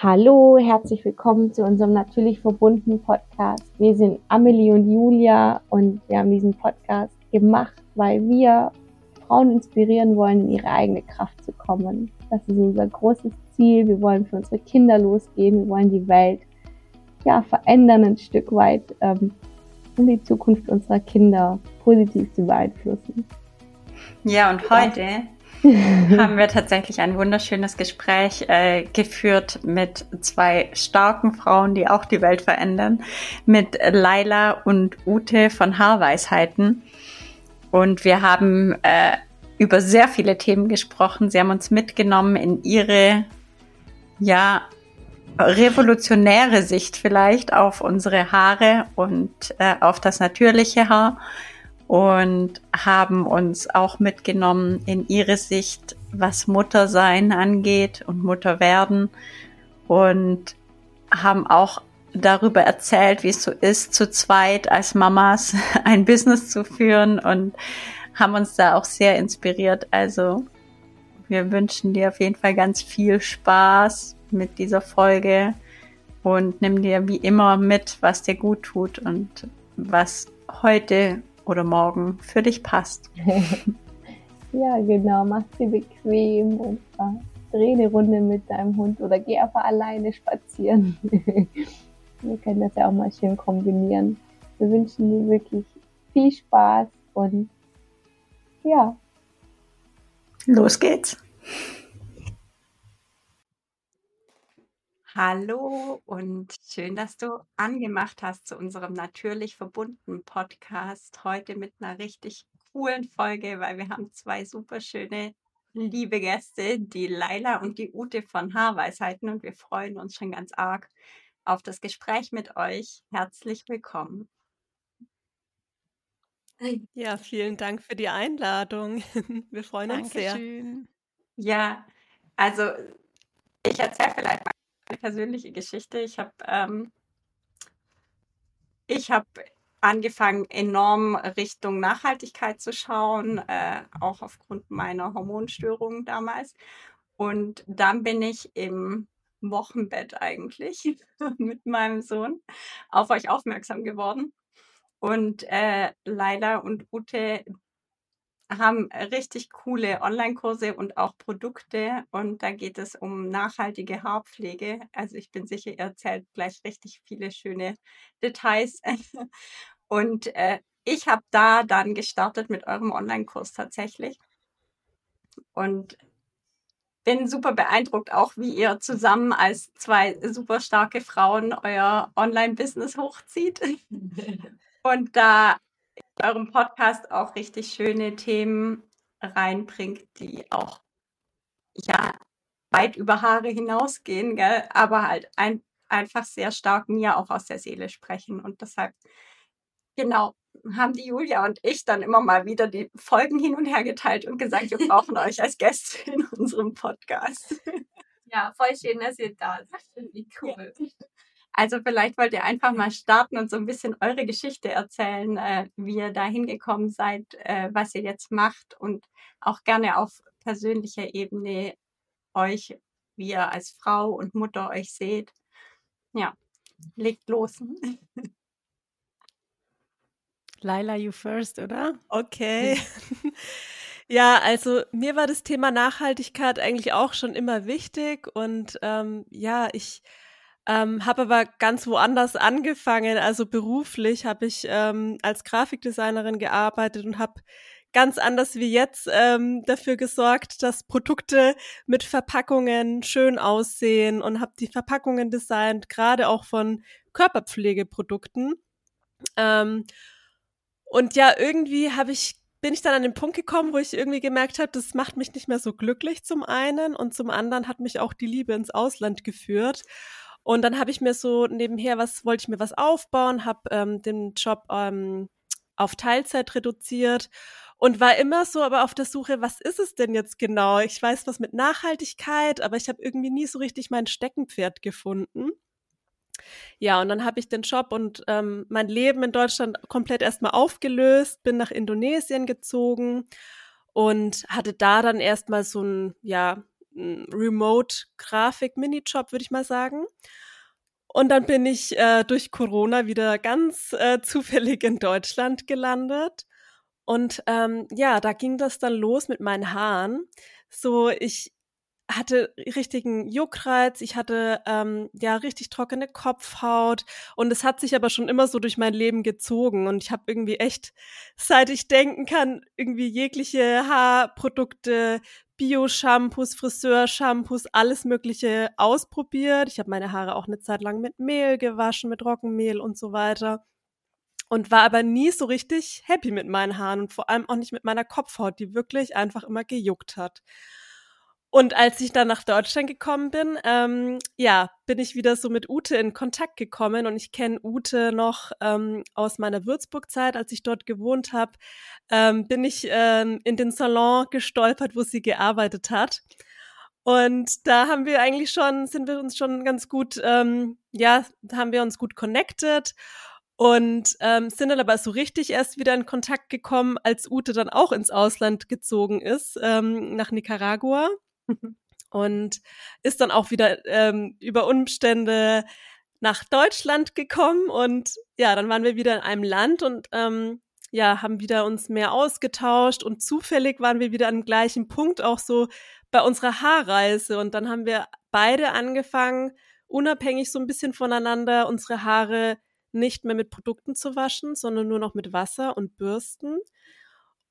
Hallo, herzlich willkommen zu unserem natürlich verbundenen Podcast. Wir sind Amelie und Julia und wir haben diesen Podcast gemacht, weil wir Frauen inspirieren wollen, in ihre eigene Kraft zu kommen. Das ist unser großes Ziel. Wir wollen für unsere Kinder losgehen. Wir wollen die Welt ja verändern ein Stück weit, ähm, um die Zukunft unserer Kinder positiv zu beeinflussen. Ja, und heute haben wir tatsächlich ein wunderschönes Gespräch äh, geführt mit zwei starken Frauen, die auch die Welt verändern, mit Laila und Ute von Haarweisheiten. Und wir haben äh, über sehr viele Themen gesprochen. Sie haben uns mitgenommen in ihre, ja, revolutionäre Sicht vielleicht auf unsere Haare und äh, auf das natürliche Haar und haben uns auch mitgenommen in ihre Sicht, was Muttersein angeht und Mutterwerden und haben auch darüber erzählt, wie es so ist, zu zweit als Mamas ein Business zu führen und haben uns da auch sehr inspiriert. Also wir wünschen dir auf jeden Fall ganz viel Spaß mit dieser Folge und nimm dir wie immer mit, was dir gut tut und was heute oder morgen für dich passt. ja, genau. Mach sie bequem und dreh eine Runde mit deinem Hund oder geh einfach alleine spazieren. Wir können das ja auch mal schön kombinieren. Wir wünschen dir wirklich viel Spaß und ja. Los geht's. Hallo und schön, dass du angemacht hast zu unserem natürlich verbundenen Podcast. Heute mit einer richtig coolen Folge, weil wir haben zwei super schöne, liebe Gäste, die Laila und die Ute von Haarweisheiten und wir freuen uns schon ganz arg auf das Gespräch mit euch. Herzlich willkommen. Ja, vielen Dank für die Einladung. Wir freuen uns sehr. Ja, also ich erzähle vielleicht mal persönliche Geschichte. Ich habe ähm, habe angefangen, enorm Richtung Nachhaltigkeit zu schauen, äh, auch aufgrund meiner Hormonstörungen damals. Und dann bin ich im Wochenbett eigentlich mit meinem Sohn auf euch aufmerksam geworden. Und äh, Laila und Ute haben richtig coole Online-Kurse und auch Produkte und da geht es um nachhaltige Haarpflege. Also ich bin sicher, ihr erzählt gleich richtig viele schöne Details. Und äh, ich habe da dann gestartet mit eurem Online-Kurs tatsächlich und bin super beeindruckt, auch wie ihr zusammen als zwei super starke Frauen euer Online-Business hochzieht. Und da eurem Podcast auch richtig schöne Themen reinbringt, die auch ja weit über Haare hinausgehen, gell? aber halt ein, einfach sehr stark mir auch aus der Seele sprechen. Und deshalb, genau, haben die Julia und ich dann immer mal wieder die Folgen hin und her geteilt und gesagt, wir brauchen euch als Gäste in unserem Podcast. Ja, voll schön, dass ihr da seid. Wie cool. Ja. Also vielleicht wollt ihr einfach mal starten und so ein bisschen eure Geschichte erzählen, äh, wie ihr da hingekommen seid, äh, was ihr jetzt macht und auch gerne auf persönlicher Ebene euch, wie ihr als Frau und Mutter euch seht. Ja, legt los. Laila, you first, oder? Okay. Ja, also mir war das Thema Nachhaltigkeit eigentlich auch schon immer wichtig und ähm, ja, ich ähm, habe aber ganz woanders angefangen. Also beruflich habe ich ähm, als Grafikdesignerin gearbeitet und habe ganz anders wie jetzt ähm, dafür gesorgt, dass Produkte mit Verpackungen schön aussehen und habe die Verpackungen designt, gerade auch von Körperpflegeprodukten. Ähm, und ja, irgendwie habe ich bin ich dann an den Punkt gekommen, wo ich irgendwie gemerkt habe, das macht mich nicht mehr so glücklich zum einen und zum anderen hat mich auch die Liebe ins Ausland geführt. Und dann habe ich mir so nebenher was, wollte ich mir was aufbauen, habe ähm, den Job ähm, auf Teilzeit reduziert und war immer so aber auf der Suche, was ist es denn jetzt genau? Ich weiß was mit Nachhaltigkeit, aber ich habe irgendwie nie so richtig mein Steckenpferd gefunden. Ja, und dann habe ich den Job und ähm, mein Leben in Deutschland komplett erstmal aufgelöst, bin nach Indonesien gezogen und hatte da dann erstmal so ein, ja, Remote-Grafik-Minijob, würde ich mal sagen. Und dann bin ich äh, durch Corona wieder ganz äh, zufällig in Deutschland gelandet. Und ähm, ja, da ging das dann los mit meinen Haaren. So, ich hatte richtigen Juckreiz, ich hatte ähm, ja richtig trockene Kopfhaut und es hat sich aber schon immer so durch mein Leben gezogen und ich habe irgendwie echt, seit ich denken kann, irgendwie jegliche Haarprodukte, Bio-Shampoos, Friseur-Shampoos, alles Mögliche ausprobiert. Ich habe meine Haare auch eine Zeit lang mit Mehl gewaschen, mit Roggenmehl und so weiter und war aber nie so richtig happy mit meinen Haaren und vor allem auch nicht mit meiner Kopfhaut, die wirklich einfach immer gejuckt hat. Und als ich dann nach Deutschland gekommen bin, ähm, ja, bin ich wieder so mit Ute in Kontakt gekommen und ich kenne Ute noch ähm, aus meiner Würzburg-Zeit, als ich dort gewohnt habe, ähm, bin ich ähm, in den Salon gestolpert, wo sie gearbeitet hat. Und da haben wir eigentlich schon, sind wir uns schon ganz gut, ähm, ja, haben wir uns gut connected und ähm, sind dann aber so richtig erst wieder in Kontakt gekommen, als Ute dann auch ins Ausland gezogen ist, ähm, nach Nicaragua. Und ist dann auch wieder ähm, über Umstände nach Deutschland gekommen und ja, dann waren wir wieder in einem Land und ähm, ja, haben wieder uns mehr ausgetauscht und zufällig waren wir wieder an dem gleichen Punkt auch so bei unserer Haarreise und dann haben wir beide angefangen, unabhängig so ein bisschen voneinander unsere Haare nicht mehr mit Produkten zu waschen, sondern nur noch mit Wasser und Bürsten.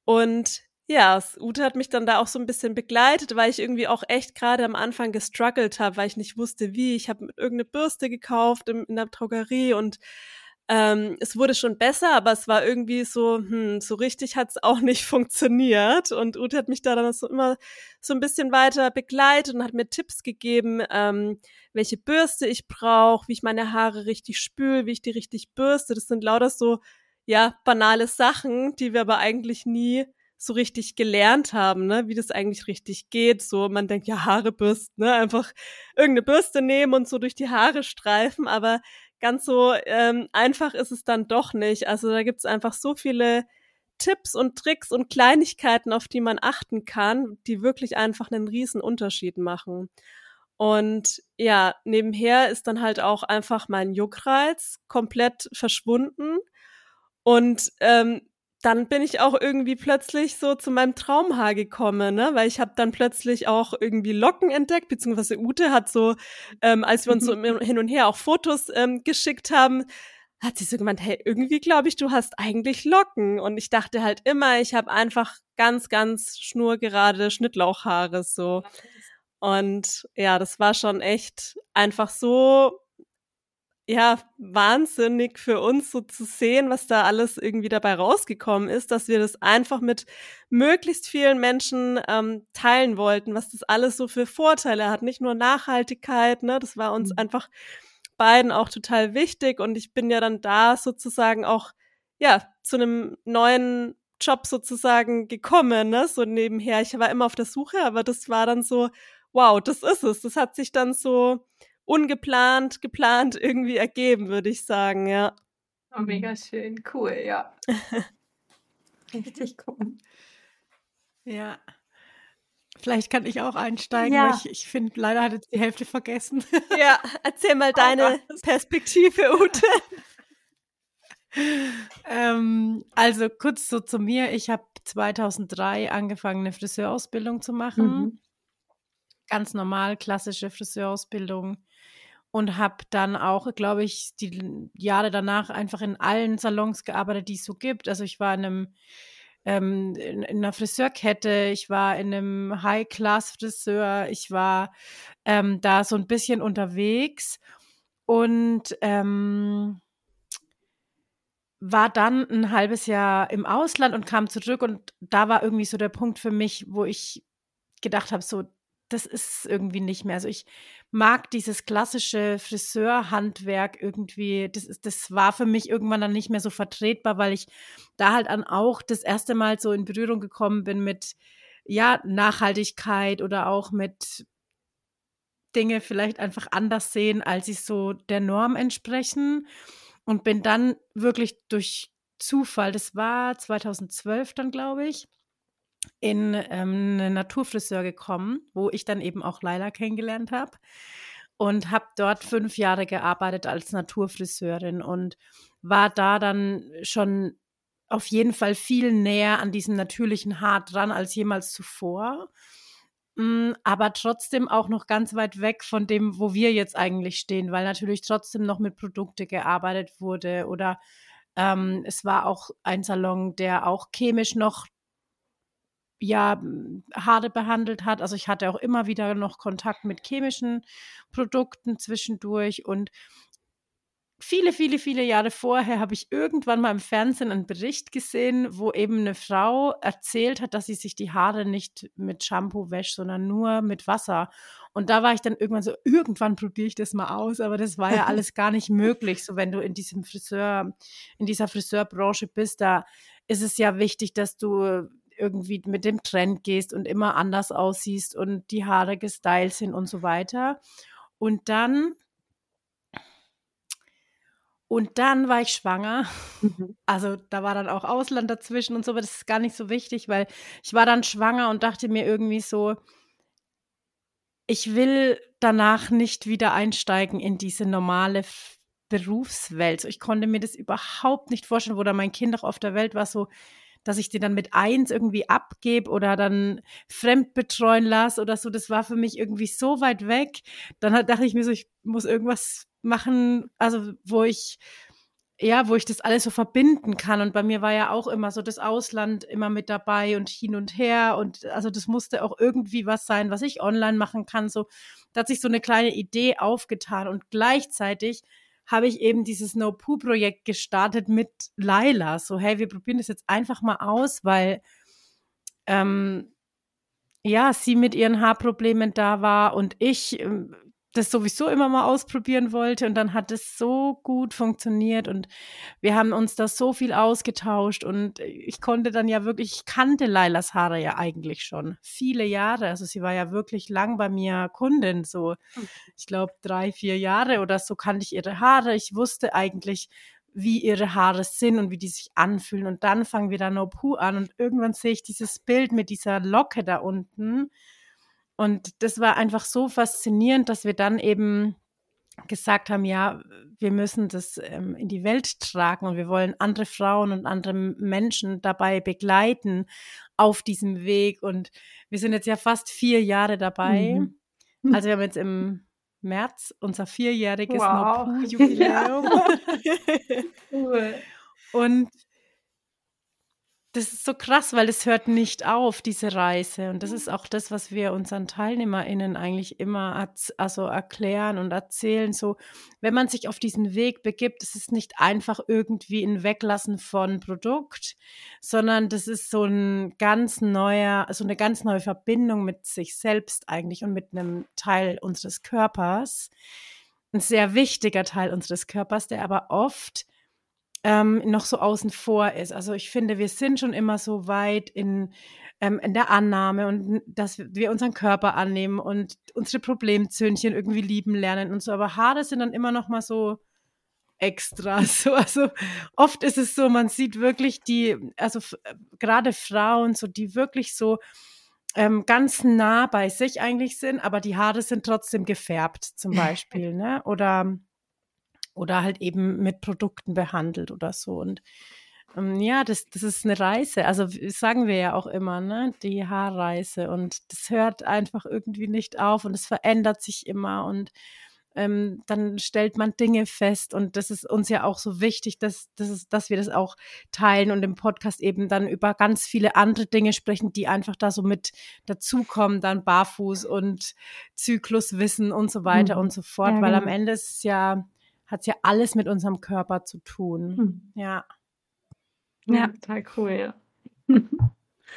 Und ja, Ute hat mich dann da auch so ein bisschen begleitet, weil ich irgendwie auch echt gerade am Anfang gestruggelt habe, weil ich nicht wusste, wie. Ich habe irgendeine Bürste gekauft in, in der Drogerie und ähm, es wurde schon besser, aber es war irgendwie so, hm, so richtig hat es auch nicht funktioniert. Und Ute hat mich da dann so immer so ein bisschen weiter begleitet und hat mir Tipps gegeben, ähm, welche Bürste ich brauche, wie ich meine Haare richtig spül, wie ich die richtig bürste. Das sind lauter so, ja, banale Sachen, die wir aber eigentlich nie so richtig gelernt haben, ne, wie das eigentlich richtig geht. So, man denkt, ja, Haare bürsten, ne, einfach irgendeine Bürste nehmen und so durch die Haare streifen, aber ganz so ähm, einfach ist es dann doch nicht. Also da gibt's einfach so viele Tipps und Tricks und Kleinigkeiten, auf die man achten kann, die wirklich einfach einen riesen Unterschied machen. Und ja, nebenher ist dann halt auch einfach mein Juckreiz komplett verschwunden. Und ähm, dann bin ich auch irgendwie plötzlich so zu meinem Traumhaar gekommen, ne? weil ich habe dann plötzlich auch irgendwie Locken entdeckt, beziehungsweise Ute hat so, ähm, als wir uns so hin und her auch Fotos ähm, geschickt haben, hat sie so gemeint, hey, irgendwie glaube ich, du hast eigentlich Locken. Und ich dachte halt immer, ich habe einfach ganz, ganz schnurgerade Schnittlauchhaare so. Und ja, das war schon echt einfach so ja, wahnsinnig für uns so zu sehen, was da alles irgendwie dabei rausgekommen ist, dass wir das einfach mit möglichst vielen Menschen ähm, teilen wollten, was das alles so für Vorteile hat. Nicht nur Nachhaltigkeit, ne, das war uns mhm. einfach beiden auch total wichtig und ich bin ja dann da sozusagen auch, ja, zu einem neuen Job sozusagen gekommen, ne, so nebenher. Ich war immer auf der Suche, aber das war dann so, wow, das ist es. Das hat sich dann so ungeplant, geplant irgendwie ergeben, würde ich sagen, ja. Oh, mega schön, cool, ja. Richtig cool. Ja. Vielleicht kann ich auch einsteigen, ja. weil ich, ich finde, leider hat jetzt die Hälfte vergessen. Ja, erzähl mal deine Perspektive, Ute. ähm, also kurz so zu mir. Ich habe 2003 angefangen, eine Friseurausbildung zu machen. Mhm. Ganz normal, klassische Friseurausbildung und habe dann auch, glaube ich, die Jahre danach einfach in allen Salons gearbeitet, die es so gibt. Also ich war in einem ähm, in, in, einer Friseurkette, ich war in einem High-Class-Friseur, ich war ähm, da so ein bisschen unterwegs und ähm, war dann ein halbes Jahr im Ausland und kam zurück und da war irgendwie so der Punkt für mich, wo ich gedacht habe, so das ist irgendwie nicht mehr. Also ich mag dieses klassische Friseurhandwerk irgendwie, das, ist, das war für mich irgendwann dann nicht mehr so vertretbar, weil ich da halt dann auch das erste Mal so in Berührung gekommen bin mit, ja, Nachhaltigkeit oder auch mit Dinge vielleicht einfach anders sehen, als sie so der Norm entsprechen. Und bin dann wirklich durch Zufall, das war 2012 dann, glaube ich, in ähm, einen Naturfriseur gekommen, wo ich dann eben auch Laila kennengelernt habe und habe dort fünf Jahre gearbeitet als Naturfriseurin und war da dann schon auf jeden Fall viel näher an diesem natürlichen Haar dran als jemals zuvor. Mm, aber trotzdem auch noch ganz weit weg von dem, wo wir jetzt eigentlich stehen, weil natürlich trotzdem noch mit Produkte gearbeitet wurde oder ähm, es war auch ein Salon, der auch chemisch noch ja, Haare behandelt hat. Also ich hatte auch immer wieder noch Kontakt mit chemischen Produkten zwischendurch und viele, viele, viele Jahre vorher habe ich irgendwann mal im Fernsehen einen Bericht gesehen, wo eben eine Frau erzählt hat, dass sie sich die Haare nicht mit Shampoo wäscht, sondern nur mit Wasser. Und da war ich dann irgendwann so, irgendwann probiere ich das mal aus, aber das war ja alles gar nicht möglich. So, wenn du in diesem Friseur, in dieser Friseurbranche bist, da ist es ja wichtig, dass du irgendwie mit dem Trend gehst und immer anders aussiehst und die Haare gestylt sind und so weiter. Und dann und dann war ich schwanger. Mhm. Also da war dann auch Ausland dazwischen und so, aber das ist gar nicht so wichtig, weil ich war dann schwanger und dachte mir irgendwie so, ich will danach nicht wieder einsteigen in diese normale Berufswelt. Ich konnte mir das überhaupt nicht vorstellen, wo da mein Kind auch auf der Welt war, so, dass ich die dann mit eins irgendwie abgebe oder dann fremd betreuen lasse oder so. Das war für mich irgendwie so weit weg. Dann dachte ich mir so, ich muss irgendwas machen, also wo ich ja, wo ich das alles so verbinden kann. Und bei mir war ja auch immer so das Ausland immer mit dabei und hin und her. Und also das musste auch irgendwie was sein, was ich online machen kann. So, da hat sich so eine kleine Idee aufgetan. Und gleichzeitig habe ich eben dieses No-Poo-Projekt gestartet mit Laila. So, hey, wir probieren das jetzt einfach mal aus, weil ähm, ja, sie mit ihren Haarproblemen da war und ich ähm, das sowieso immer mal ausprobieren wollte und dann hat es so gut funktioniert und wir haben uns da so viel ausgetauscht und ich konnte dann ja wirklich, ich kannte Lailas Haare ja eigentlich schon viele Jahre, also sie war ja wirklich lang bei mir Kundin, so ich glaube drei, vier Jahre oder so kannte ich ihre Haare, ich wusste eigentlich, wie ihre Haare sind und wie die sich anfühlen und dann fangen wir da No Poo an und irgendwann sehe ich dieses Bild mit dieser Locke da unten und das war einfach so faszinierend, dass wir dann eben gesagt haben, ja, wir müssen das ähm, in die Welt tragen und wir wollen andere Frauen und andere Menschen dabei begleiten auf diesem Weg. Und wir sind jetzt ja fast vier Jahre dabei. Mhm. Also wir haben jetzt im März unser vierjähriges wow. jubiläum cool. Und das ist so krass, weil es hört nicht auf, diese Reise. Und das ist auch das, was wir unseren TeilnehmerInnen eigentlich immer also erklären und erzählen. So, wenn man sich auf diesen Weg begibt, das ist nicht einfach irgendwie ein Weglassen von Produkt, sondern das ist so ein ganz neuer, so eine ganz neue Verbindung mit sich selbst eigentlich und mit einem Teil unseres Körpers. Ein sehr wichtiger Teil unseres Körpers, der aber oft ähm, noch so außen vor ist. Also ich finde, wir sind schon immer so weit in, ähm, in der Annahme und dass wir unseren Körper annehmen und unsere Problemzöhnchen irgendwie lieben lernen und so. Aber Haare sind dann immer noch mal so extra. So, also oft ist es so, man sieht wirklich die, also äh, gerade Frauen, so die wirklich so ähm, ganz nah bei sich eigentlich sind, aber die Haare sind trotzdem gefärbt, zum Beispiel, ne? Oder oder halt eben mit Produkten behandelt oder so. Und ähm, ja, das, das ist eine Reise. Also sagen wir ja auch immer, ne? Die Haarreise. Und das hört einfach irgendwie nicht auf und es verändert sich immer und ähm, dann stellt man Dinge fest und das ist uns ja auch so wichtig, dass, dass, dass wir das auch teilen und im Podcast eben dann über ganz viele andere Dinge sprechen, die einfach da so mit dazukommen, dann Barfuß und Zykluswissen und so weiter mhm. und so fort, ja, weil am genau. Ende ist es ja hat es ja alles mit unserem Körper zu tun. Hm. Ja. Ja, total cool, ja.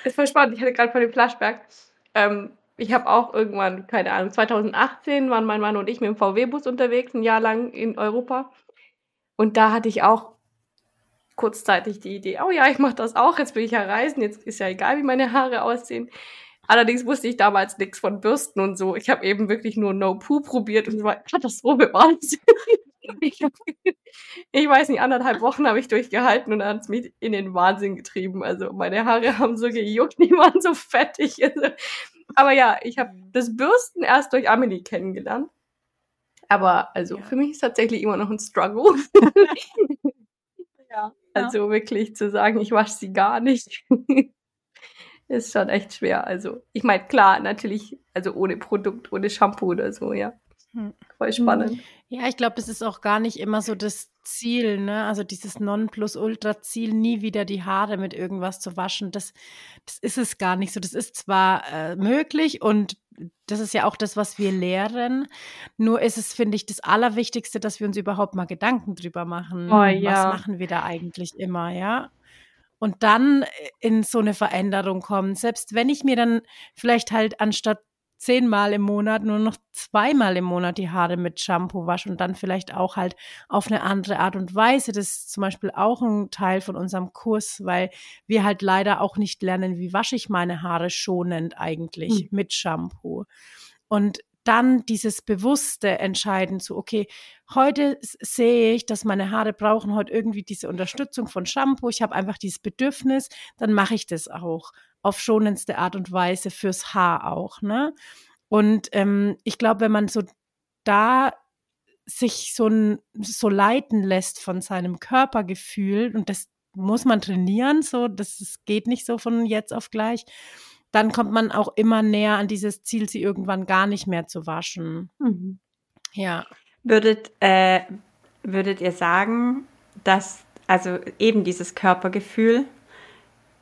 ist voll spannend. Ich hatte gerade vor dem Flashback. Ähm, ich habe auch irgendwann, keine Ahnung, 2018 waren mein Mann und ich mit dem VW-Bus unterwegs, ein Jahr lang in Europa. Und da hatte ich auch kurzzeitig die Idee, oh ja, ich mache das auch, jetzt will ich ja reisen, jetzt ist ja egal, wie meine Haare aussehen. Allerdings wusste ich damals nichts von Bürsten und so. Ich habe eben wirklich nur No Poo probiert und es war Katastrophe. Wahnsinn. Ich, ich weiß nicht, anderthalb Wochen habe ich durchgehalten und dann hat es mich in den Wahnsinn getrieben. Also meine Haare haben so gejuckt, die waren so fettig. Also, aber ja, ich habe das Bürsten erst durch Amelie kennengelernt. Aber also ja. für mich ist tatsächlich immer noch ein Struggle. ja. Also wirklich zu sagen, ich wasche sie gar nicht, ist schon echt schwer. Also ich meine, klar, natürlich, also ohne Produkt, ohne Shampoo oder so, ja. Hm. Voll spannend. Ja, ich glaube, das ist auch gar nicht immer so das Ziel, ne? Also dieses Nonplusultra-Ziel, nie wieder die Haare mit irgendwas zu waschen. Das, das ist es gar nicht so. Das ist zwar äh, möglich und das ist ja auch das, was wir lehren. Nur ist es, finde ich, das Allerwichtigste, dass wir uns überhaupt mal Gedanken drüber machen. Oh, ja. Was machen wir da eigentlich immer, ja? Und dann in so eine Veränderung kommen. Selbst wenn ich mir dann vielleicht halt anstatt zehnmal im Monat nur noch zweimal im Monat die Haare mit Shampoo wasche und dann vielleicht auch halt auf eine andere Art und Weise. Das ist zum Beispiel auch ein Teil von unserem Kurs, weil wir halt leider auch nicht lernen, wie wasche ich meine Haare schonend eigentlich mhm. mit Shampoo. Und dann dieses bewusste Entscheiden zu, okay, heute sehe ich, dass meine Haare brauchen heute irgendwie diese Unterstützung von Shampoo. Ich habe einfach dieses Bedürfnis, dann mache ich das auch auf schonendste Art und Weise fürs Haar auch. Ne? Und ähm, ich glaube, wenn man so da sich so, ein, so leiten lässt von seinem Körpergefühl, und das muss man trainieren, so, das, das geht nicht so von jetzt auf gleich, dann kommt man auch immer näher an dieses Ziel, sie irgendwann gar nicht mehr zu waschen. Mhm. Ja. Würdet, äh, würdet ihr sagen, dass also eben dieses Körpergefühl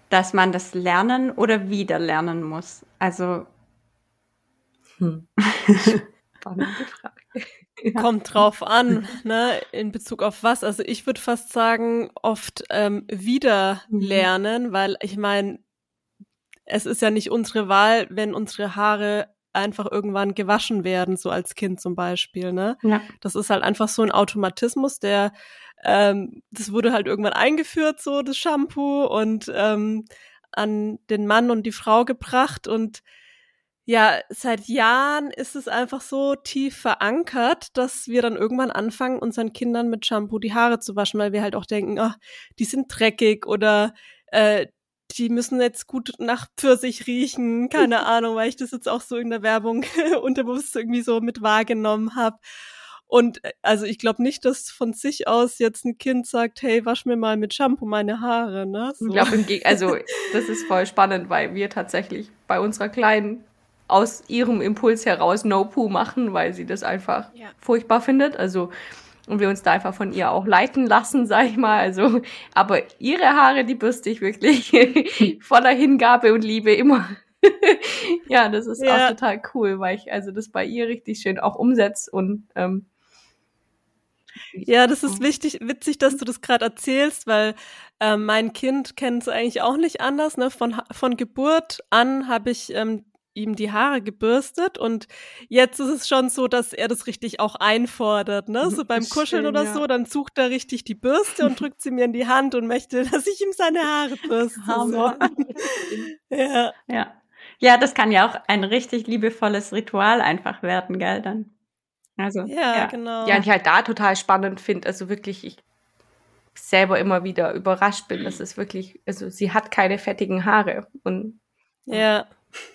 dass man das lernen oder wieder lernen muss? Also. Hm. Spannende Frage. Kommt drauf an, ne, in Bezug auf was. Also ich würde fast sagen, oft ähm, wieder mhm. lernen, weil ich meine, es ist ja nicht unsere Wahl, wenn unsere Haare einfach irgendwann gewaschen werden, so als Kind zum Beispiel. Ne? Ja. Das ist halt einfach so ein Automatismus, der ähm, das wurde halt irgendwann eingeführt, so das Shampoo und ähm, an den Mann und die Frau gebracht und ja, seit Jahren ist es einfach so tief verankert, dass wir dann irgendwann anfangen, unseren Kindern mit Shampoo die Haare zu waschen, weil wir halt auch denken, oh, die sind dreckig oder äh, die müssen jetzt gut nach Pfirsich riechen, keine Ahnung, weil ich das jetzt auch so in der Werbung unterbewusst irgendwie so mit wahrgenommen habe. Und äh, also ich glaube nicht, dass von sich aus jetzt ein Kind sagt, hey, wasch mir mal mit Shampoo meine Haare. Ne? So. Ich glaube, also das ist voll spannend, weil wir tatsächlich bei unserer Kleinen aus ihrem Impuls heraus No Poo machen, weil sie das einfach ja. furchtbar findet. Also und wir uns da einfach von ihr auch leiten lassen, sag ich mal. Also, aber ihre Haare, die bürste ich wirklich voller Hingabe und Liebe immer. ja, das ist ja. auch total cool, weil ich also das bei ihr richtig schön auch umsetze und ähm, ja, das ist wichtig, witzig, dass du das gerade erzählst, weil äh, mein Kind kennt es eigentlich auch nicht anders. Ne? Von, von Geburt an habe ich ähm, ihm die Haare gebürstet und jetzt ist es schon so, dass er das richtig auch einfordert, ne? So beim Kuscheln Schön, oder ja. so, dann sucht er richtig die Bürste und drückt sie mir in die Hand und möchte, dass ich ihm seine Haare bürste. So. ja. ja. Ja, das kann ja auch ein richtig liebevolles Ritual einfach werden, gell, dann. Also, ja, ja. genau. Ja, und ich halt da total spannend finde, also wirklich, ich selber immer wieder überrascht bin, dass es wirklich, also sie hat keine fettigen Haare und ja.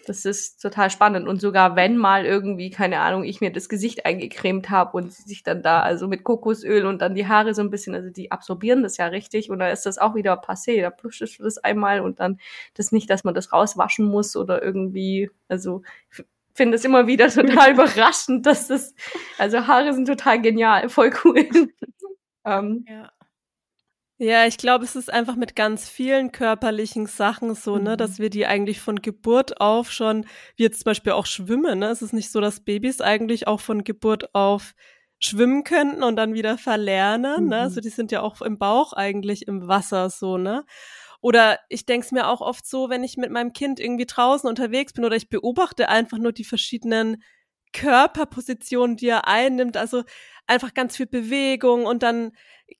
Das ist total spannend. Und sogar wenn mal irgendwie, keine Ahnung, ich mir das Gesicht eingecremt habe und sie sich dann da, also mit Kokosöl und dann die Haare so ein bisschen, also die absorbieren das ja richtig und dann ist das auch wieder passé. Da pluschst du das einmal und dann das nicht, dass man das rauswaschen muss oder irgendwie, also finde es immer wieder total überraschend, dass das, also Haare sind total genial, voll cool. ähm, ja. Ja, ich glaube, es ist einfach mit ganz vielen körperlichen Sachen so, ne, mhm. dass wir die eigentlich von Geburt auf schon, wie jetzt zum Beispiel auch schwimmen, ne? Es ist nicht so, dass Babys eigentlich auch von Geburt auf schwimmen könnten und dann wieder verlernen, mhm. ne? Also die sind ja auch im Bauch eigentlich im Wasser so, ne? Oder ich denke es mir auch oft so, wenn ich mit meinem Kind irgendwie draußen unterwegs bin oder ich beobachte einfach nur die verschiedenen Körperpositionen, die er einnimmt, also einfach ganz viel Bewegung und dann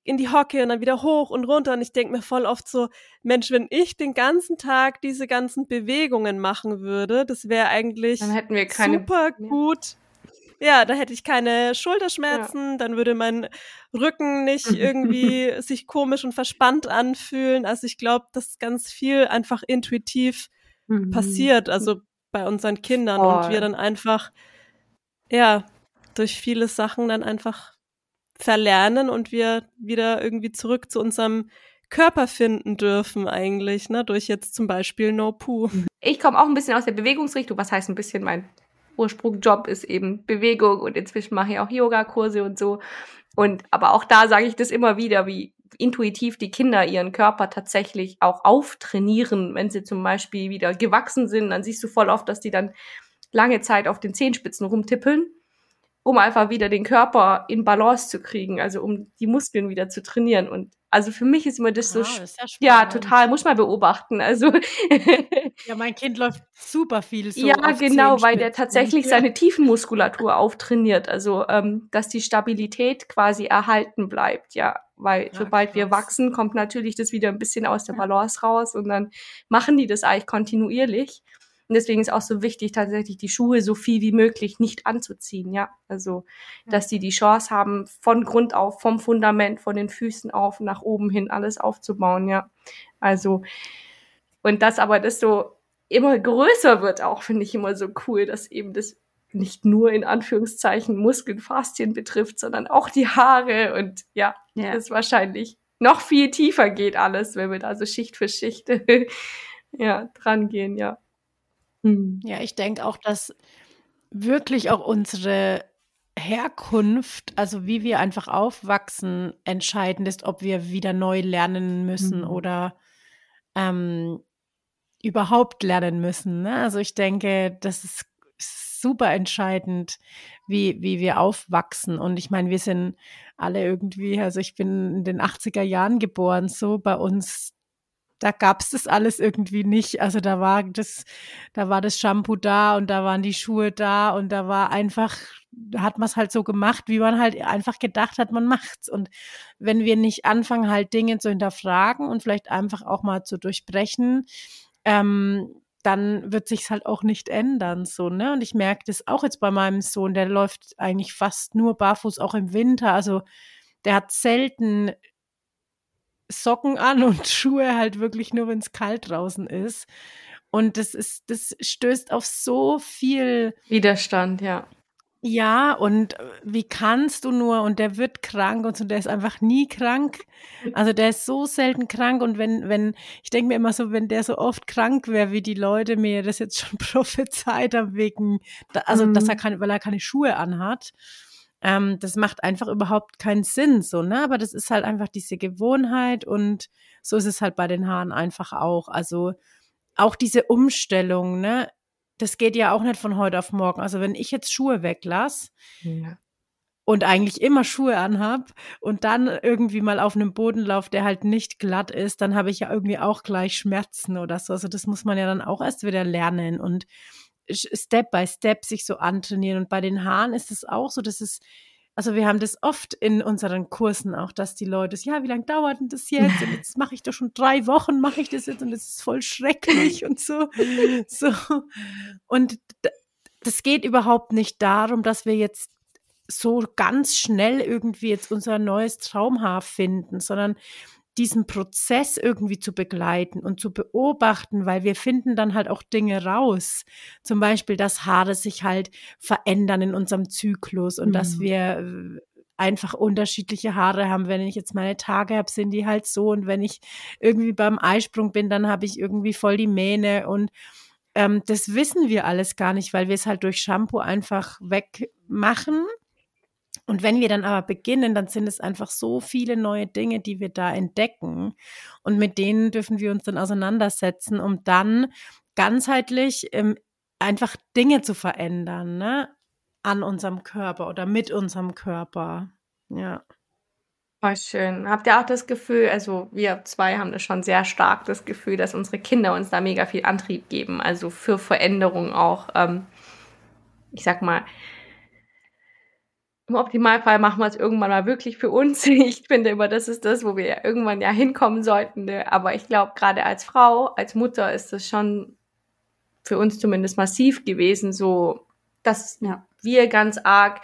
in die Hocke und dann wieder hoch und runter. Und ich denke mir voll oft so, Mensch, wenn ich den ganzen Tag diese ganzen Bewegungen machen würde, das wäre eigentlich dann hätten wir keine, super gut. Ja, da hätte ich keine Schulterschmerzen, ja. dann würde mein Rücken nicht irgendwie sich komisch und verspannt anfühlen. Also ich glaube, dass ganz viel einfach intuitiv mhm. passiert, also bei unseren Kindern oh. und wir dann einfach, ja, durch viele Sachen dann einfach verlernen und wir wieder irgendwie zurück zu unserem Körper finden dürfen eigentlich, ne? Durch jetzt zum Beispiel No Poo. Ich komme auch ein bisschen aus der Bewegungsrichtung. Was heißt ein bisschen? Mein Ursprungjob ist eben Bewegung und inzwischen mache ich auch Yogakurse und so. Und aber auch da sage ich das immer wieder, wie intuitiv die Kinder ihren Körper tatsächlich auch auftrainieren, wenn sie zum Beispiel wieder gewachsen sind. Dann siehst du voll oft, dass die dann lange Zeit auf den Zehenspitzen rumtippeln um einfach wieder den Körper in Balance zu kriegen, also um die Muskeln wieder zu trainieren. Und also für mich ist immer das wow, so, das ja, ja, total, muss man beobachten. Also ja, mein Kind läuft super viel so. Ja, genau, weil der tatsächlich seine Tiefenmuskulatur auftrainiert, also ähm, dass die Stabilität quasi erhalten bleibt, ja. Weil ja, sobald krass. wir wachsen, kommt natürlich das wieder ein bisschen aus der Balance raus und dann machen die das eigentlich kontinuierlich. Und deswegen ist auch so wichtig, tatsächlich die Schuhe so viel wie möglich nicht anzuziehen, ja. Also, dass die die Chance haben, von Grund auf, vom Fundament, von den Füßen auf, nach oben hin alles aufzubauen, ja. Also, und das aber das so immer größer wird auch, finde ich immer so cool, dass eben das nicht nur in Anführungszeichen Muskeln, Faszien betrifft, sondern auch die Haare und ja, ja. das wahrscheinlich noch viel tiefer geht alles, wenn wir da so Schicht für Schicht ja, dran gehen, ja. Mhm. Ja, ich denke auch, dass wirklich auch unsere Herkunft, also wie wir einfach aufwachsen, entscheidend ist, ob wir wieder neu lernen müssen mhm. oder ähm, überhaupt lernen müssen. Ne? Also ich denke, das ist super entscheidend, wie, wie wir aufwachsen. Und ich meine, wir sind alle irgendwie, also ich bin in den 80er Jahren geboren, so bei uns da gab es das alles irgendwie nicht. Also da war das, da war das Shampoo da und da waren die Schuhe da und da war einfach, hat man es halt so gemacht, wie man halt einfach gedacht hat, man macht's. Und wenn wir nicht anfangen, halt Dinge zu hinterfragen und vielleicht einfach auch mal zu durchbrechen, ähm, dann wird sich's halt auch nicht ändern, so, ne? Und ich merke das auch jetzt bei meinem Sohn, der läuft eigentlich fast nur barfuß, auch im Winter. Also der hat selten Socken an und Schuhe halt wirklich nur, wenn es kalt draußen ist. Und das ist, das stößt auf so viel Widerstand, ja. Ja, und äh, wie kannst du nur? Und der wird krank und so, der ist einfach nie krank. Also der ist so selten krank. Und wenn, wenn, ich denke mir immer so, wenn der so oft krank wäre, wie die Leute mir das jetzt schon prophezeit haben, wegen, also mhm. dass er keine, weil er keine Schuhe anhat. Ähm, das macht einfach überhaupt keinen Sinn, so, ne? Aber das ist halt einfach diese Gewohnheit und so ist es halt bei den Haaren einfach auch. Also auch diese Umstellung, ne? Das geht ja auch nicht von heute auf morgen. Also wenn ich jetzt Schuhe weglasse, ja und eigentlich immer Schuhe anhab und dann irgendwie mal auf einem Boden lauf, der halt nicht glatt ist, dann habe ich ja irgendwie auch gleich Schmerzen oder so. Also das muss man ja dann auch erst wieder lernen. Und Step by Step sich so antrainieren. Und bei den Haaren ist es auch so, dass es, also wir haben das oft in unseren Kursen auch, dass die Leute, ja, wie lange dauert denn das jetzt? Und jetzt mache ich doch schon drei Wochen, mache ich das jetzt und es ist voll schrecklich und so. so. Und das geht überhaupt nicht darum, dass wir jetzt so ganz schnell irgendwie jetzt unser neues Traumhaar finden, sondern diesen Prozess irgendwie zu begleiten und zu beobachten, weil wir finden dann halt auch Dinge raus. Zum Beispiel, dass Haare sich halt verändern in unserem Zyklus und mhm. dass wir äh, einfach unterschiedliche Haare haben. Wenn ich jetzt meine Tage habe, sind die halt so und wenn ich irgendwie beim Eisprung bin, dann habe ich irgendwie voll die Mähne und ähm, das wissen wir alles gar nicht, weil wir es halt durch Shampoo einfach wegmachen und wenn wir dann aber beginnen, dann sind es einfach so viele neue Dinge, die wir da entdecken. Und mit denen dürfen wir uns dann auseinandersetzen, um dann ganzheitlich ähm, einfach Dinge zu verändern, ne? An unserem Körper oder mit unserem Körper. Ja. Voll schön. Habt ihr auch das Gefühl, also wir zwei haben das schon sehr stark das Gefühl, dass unsere Kinder uns da mega viel Antrieb geben, also für Veränderung auch, ähm, ich sag mal, im Optimalfall machen wir es irgendwann mal wirklich für uns. Ich finde immer, das ist das, wo wir irgendwann ja hinkommen sollten. Ne? Aber ich glaube, gerade als Frau, als Mutter ist das schon für uns zumindest massiv gewesen, so dass ja. wir ganz arg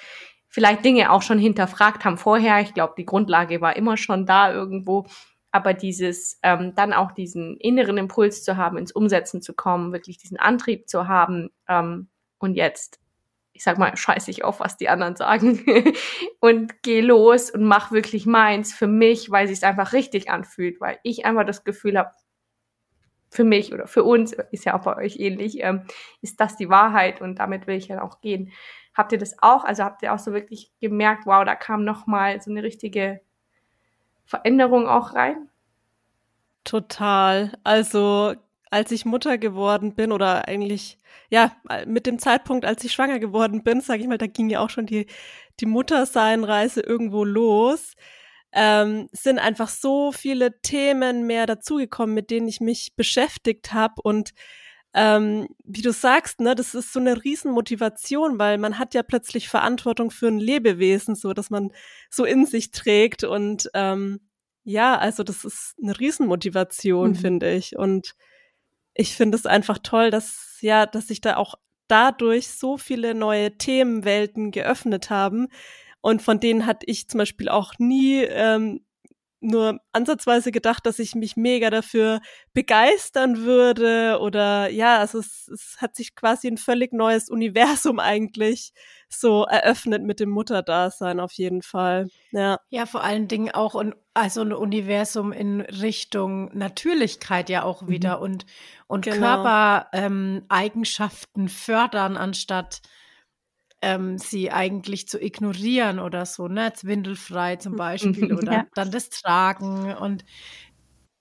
vielleicht Dinge auch schon hinterfragt haben vorher. Ich glaube, die Grundlage war immer schon da irgendwo. Aber dieses, ähm, dann auch diesen inneren Impuls zu haben, ins Umsetzen zu kommen, wirklich diesen Antrieb zu haben ähm, und jetzt, ich sag mal, scheiß ich auf, was die anderen sagen und geh los und mach wirklich meins für mich, weil sich einfach richtig anfühlt, weil ich einfach das Gefühl habe, für mich oder für uns, ist ja auch bei euch ähnlich, ähm, ist das die Wahrheit und damit will ich dann auch gehen. Habt ihr das auch? Also habt ihr auch so wirklich gemerkt, wow, da kam noch mal so eine richtige Veränderung auch rein? Total. Also als ich Mutter geworden bin oder eigentlich ja mit dem Zeitpunkt, als ich schwanger geworden bin, sage ich mal, da ging ja auch schon die die Mutterseinreise irgendwo los ähm, sind einfach so viele Themen mehr dazugekommen, mit denen ich mich beschäftigt habe und ähm, wie du sagst, ne, das ist so eine Riesenmotivation, weil man hat ja plötzlich Verantwortung für ein Lebewesen, so dass man so in sich trägt und ähm, ja, also das ist eine Riesenmotivation, mhm. finde ich. Und ich finde es einfach toll, dass ja, dass sich da auch dadurch so viele neue Themenwelten geöffnet haben, und von denen hatte ich zum Beispiel auch nie ähm, nur ansatzweise gedacht, dass ich mich mega dafür begeistern würde oder ja, also es, es hat sich quasi ein völlig neues Universum eigentlich so eröffnet mit dem Mutterdasein auf jeden Fall. Ja. Ja, vor allen Dingen auch ein, also ein Universum in Richtung Natürlichkeit ja auch mhm. wieder mhm. und, und genau. Körpereigenschaften ähm, fördern anstatt ähm, sie eigentlich zu ignorieren oder so, ne? Jetzt windelfrei zum Beispiel oder ja. dann das Tragen und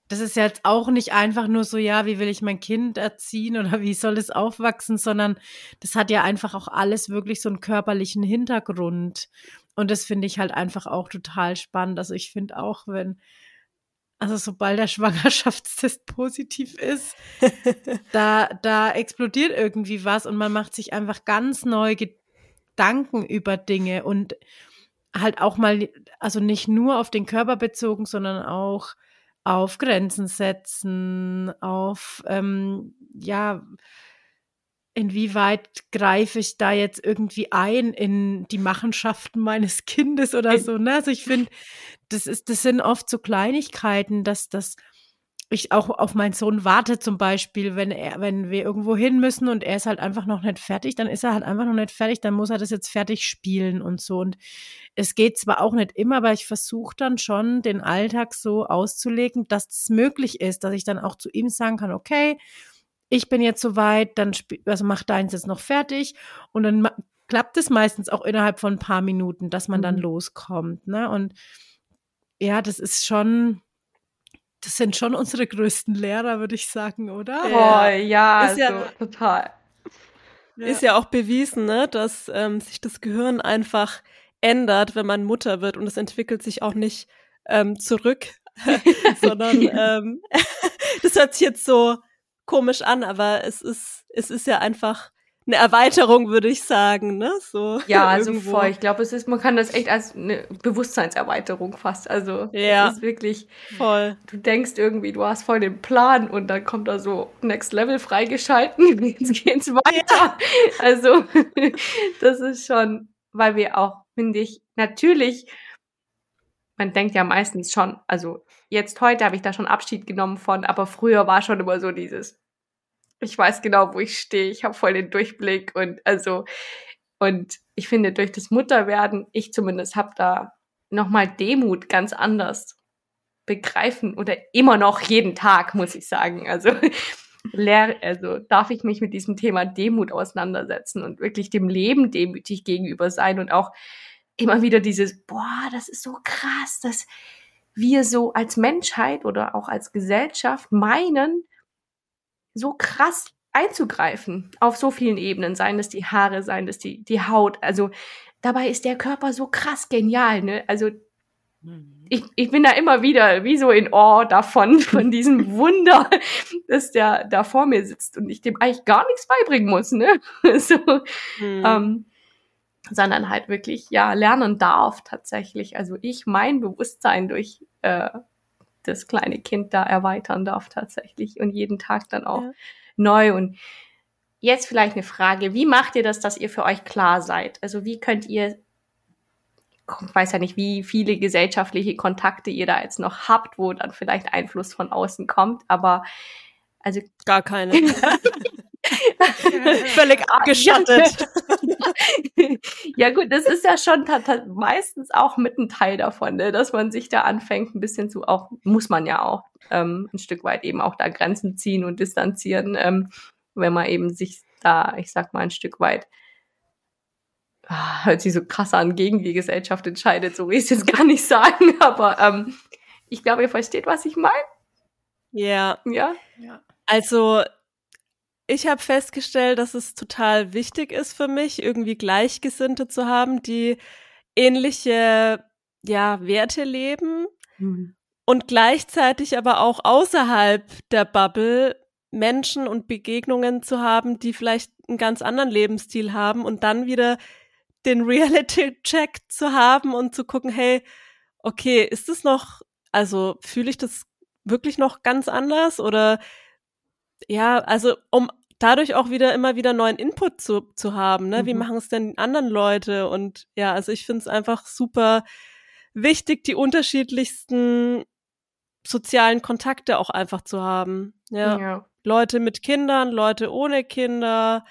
das ist jetzt auch nicht einfach nur so, ja, wie will ich mein Kind erziehen oder wie soll es aufwachsen, sondern das hat ja einfach auch alles wirklich so einen körperlichen Hintergrund. Und das finde ich halt einfach auch total spannend. Also ich finde auch, wenn, also sobald der Schwangerschaftstest positiv ist, da, da explodiert irgendwie was und man macht sich einfach ganz neu Gedanken über Dinge und halt auch mal, also nicht nur auf den Körper bezogen, sondern auch auf Grenzen setzen, auf, ähm, ja, inwieweit greife ich da jetzt irgendwie ein in die Machenschaften meines Kindes oder so, ne? Also ich finde, das ist, das sind oft so Kleinigkeiten, dass das ich auch auf meinen Sohn warte zum Beispiel, wenn er, wenn wir irgendwo hin müssen und er ist halt einfach noch nicht fertig, dann ist er halt einfach noch nicht fertig, dann muss er das jetzt fertig spielen und so. Und es geht zwar auch nicht immer, aber ich versuche dann schon, den Alltag so auszulegen, dass es möglich ist, dass ich dann auch zu ihm sagen kann, okay, ich bin jetzt soweit, dann also mach deins jetzt noch fertig und dann klappt es meistens auch innerhalb von ein paar Minuten, dass man dann mhm. loskommt. Ne? Und ja, das ist schon das sind schon unsere größten Lehrer, würde ich sagen, oder? Oh, ja, ist also, ja total. Ist ja auch bewiesen, ne, dass ähm, sich das Gehirn einfach ändert, wenn man Mutter wird und es entwickelt sich auch nicht ähm, zurück, sondern ähm, das hört sich jetzt so komisch an, aber es ist es ist ja einfach eine Erweiterung, würde ich sagen, ne? So. Ja, also irgendwo. voll. Ich glaube, es ist, man kann das echt als eine Bewusstseinserweiterung fast. Also ja, es ist wirklich voll. Du denkst irgendwie, du hast voll den Plan und dann kommt da so Next Level freigeschalten. Jetzt geht's weiter. Ja. Also das ist schon, weil wir auch, finde ich, natürlich man denkt ja meistens schon, also jetzt heute habe ich da schon Abschied genommen von, aber früher war schon immer so dieses, ich weiß genau, wo ich stehe, ich habe voll den Durchblick und also und ich finde durch das Mutterwerden, ich zumindest habe da nochmal Demut ganz anders begreifen oder immer noch jeden Tag, muss ich sagen. Also lehr, also darf ich mich mit diesem Thema Demut auseinandersetzen und wirklich dem Leben demütig gegenüber sein und auch immer wieder dieses, boah, das ist so krass, dass wir so als Menschheit oder auch als Gesellschaft meinen, so krass einzugreifen auf so vielen Ebenen, seien es die Haare, seien es die, die Haut. Also dabei ist der Körper so krass genial, ne? Also mhm. ich, ich bin da immer wieder wie so in Awe davon, von diesem Wunder, dass der da vor mir sitzt und ich dem eigentlich gar nichts beibringen muss, ne? so, mhm. ähm, sondern halt wirklich, ja, lernen darf tatsächlich. Also ich mein Bewusstsein durch äh, das kleine Kind da erweitern darf tatsächlich und jeden Tag dann auch ja. neu und jetzt vielleicht eine Frage. Wie macht ihr das, dass ihr für euch klar seid? Also wie könnt ihr, ich weiß ja nicht, wie viele gesellschaftliche Kontakte ihr da jetzt noch habt, wo dann vielleicht Einfluss von außen kommt, aber also gar keine. Völlig abgeschattet. ja gut, das ist ja schon meistens auch mit ein Teil davon, ne? dass man sich da anfängt, ein bisschen zu, auch muss man ja auch ähm, ein Stück weit eben auch da Grenzen ziehen und distanzieren, ähm, wenn man eben sich da, ich sag mal, ein Stück weit ah, hört sich so krass an, gegen die Gesellschaft entscheidet, so will ich es jetzt gar nicht sagen, aber ähm, ich glaube, ihr versteht, was ich meine. Yeah. Ja. Ja. Also ich habe festgestellt, dass es total wichtig ist für mich, irgendwie Gleichgesinnte zu haben, die ähnliche ja, Werte leben mhm. und gleichzeitig aber auch außerhalb der Bubble Menschen und Begegnungen zu haben, die vielleicht einen ganz anderen Lebensstil haben und dann wieder den Reality-Check zu haben und zu gucken, hey, okay, ist es noch, also fühle ich das wirklich noch ganz anders oder ja, also um dadurch auch wieder immer wieder neuen Input zu, zu haben. Ne? Mhm. Wie machen es denn anderen Leute? Und ja, also ich finde es einfach super wichtig, die unterschiedlichsten sozialen Kontakte auch einfach zu haben. Ja. ja. Leute mit Kindern, Leute ohne Kinder,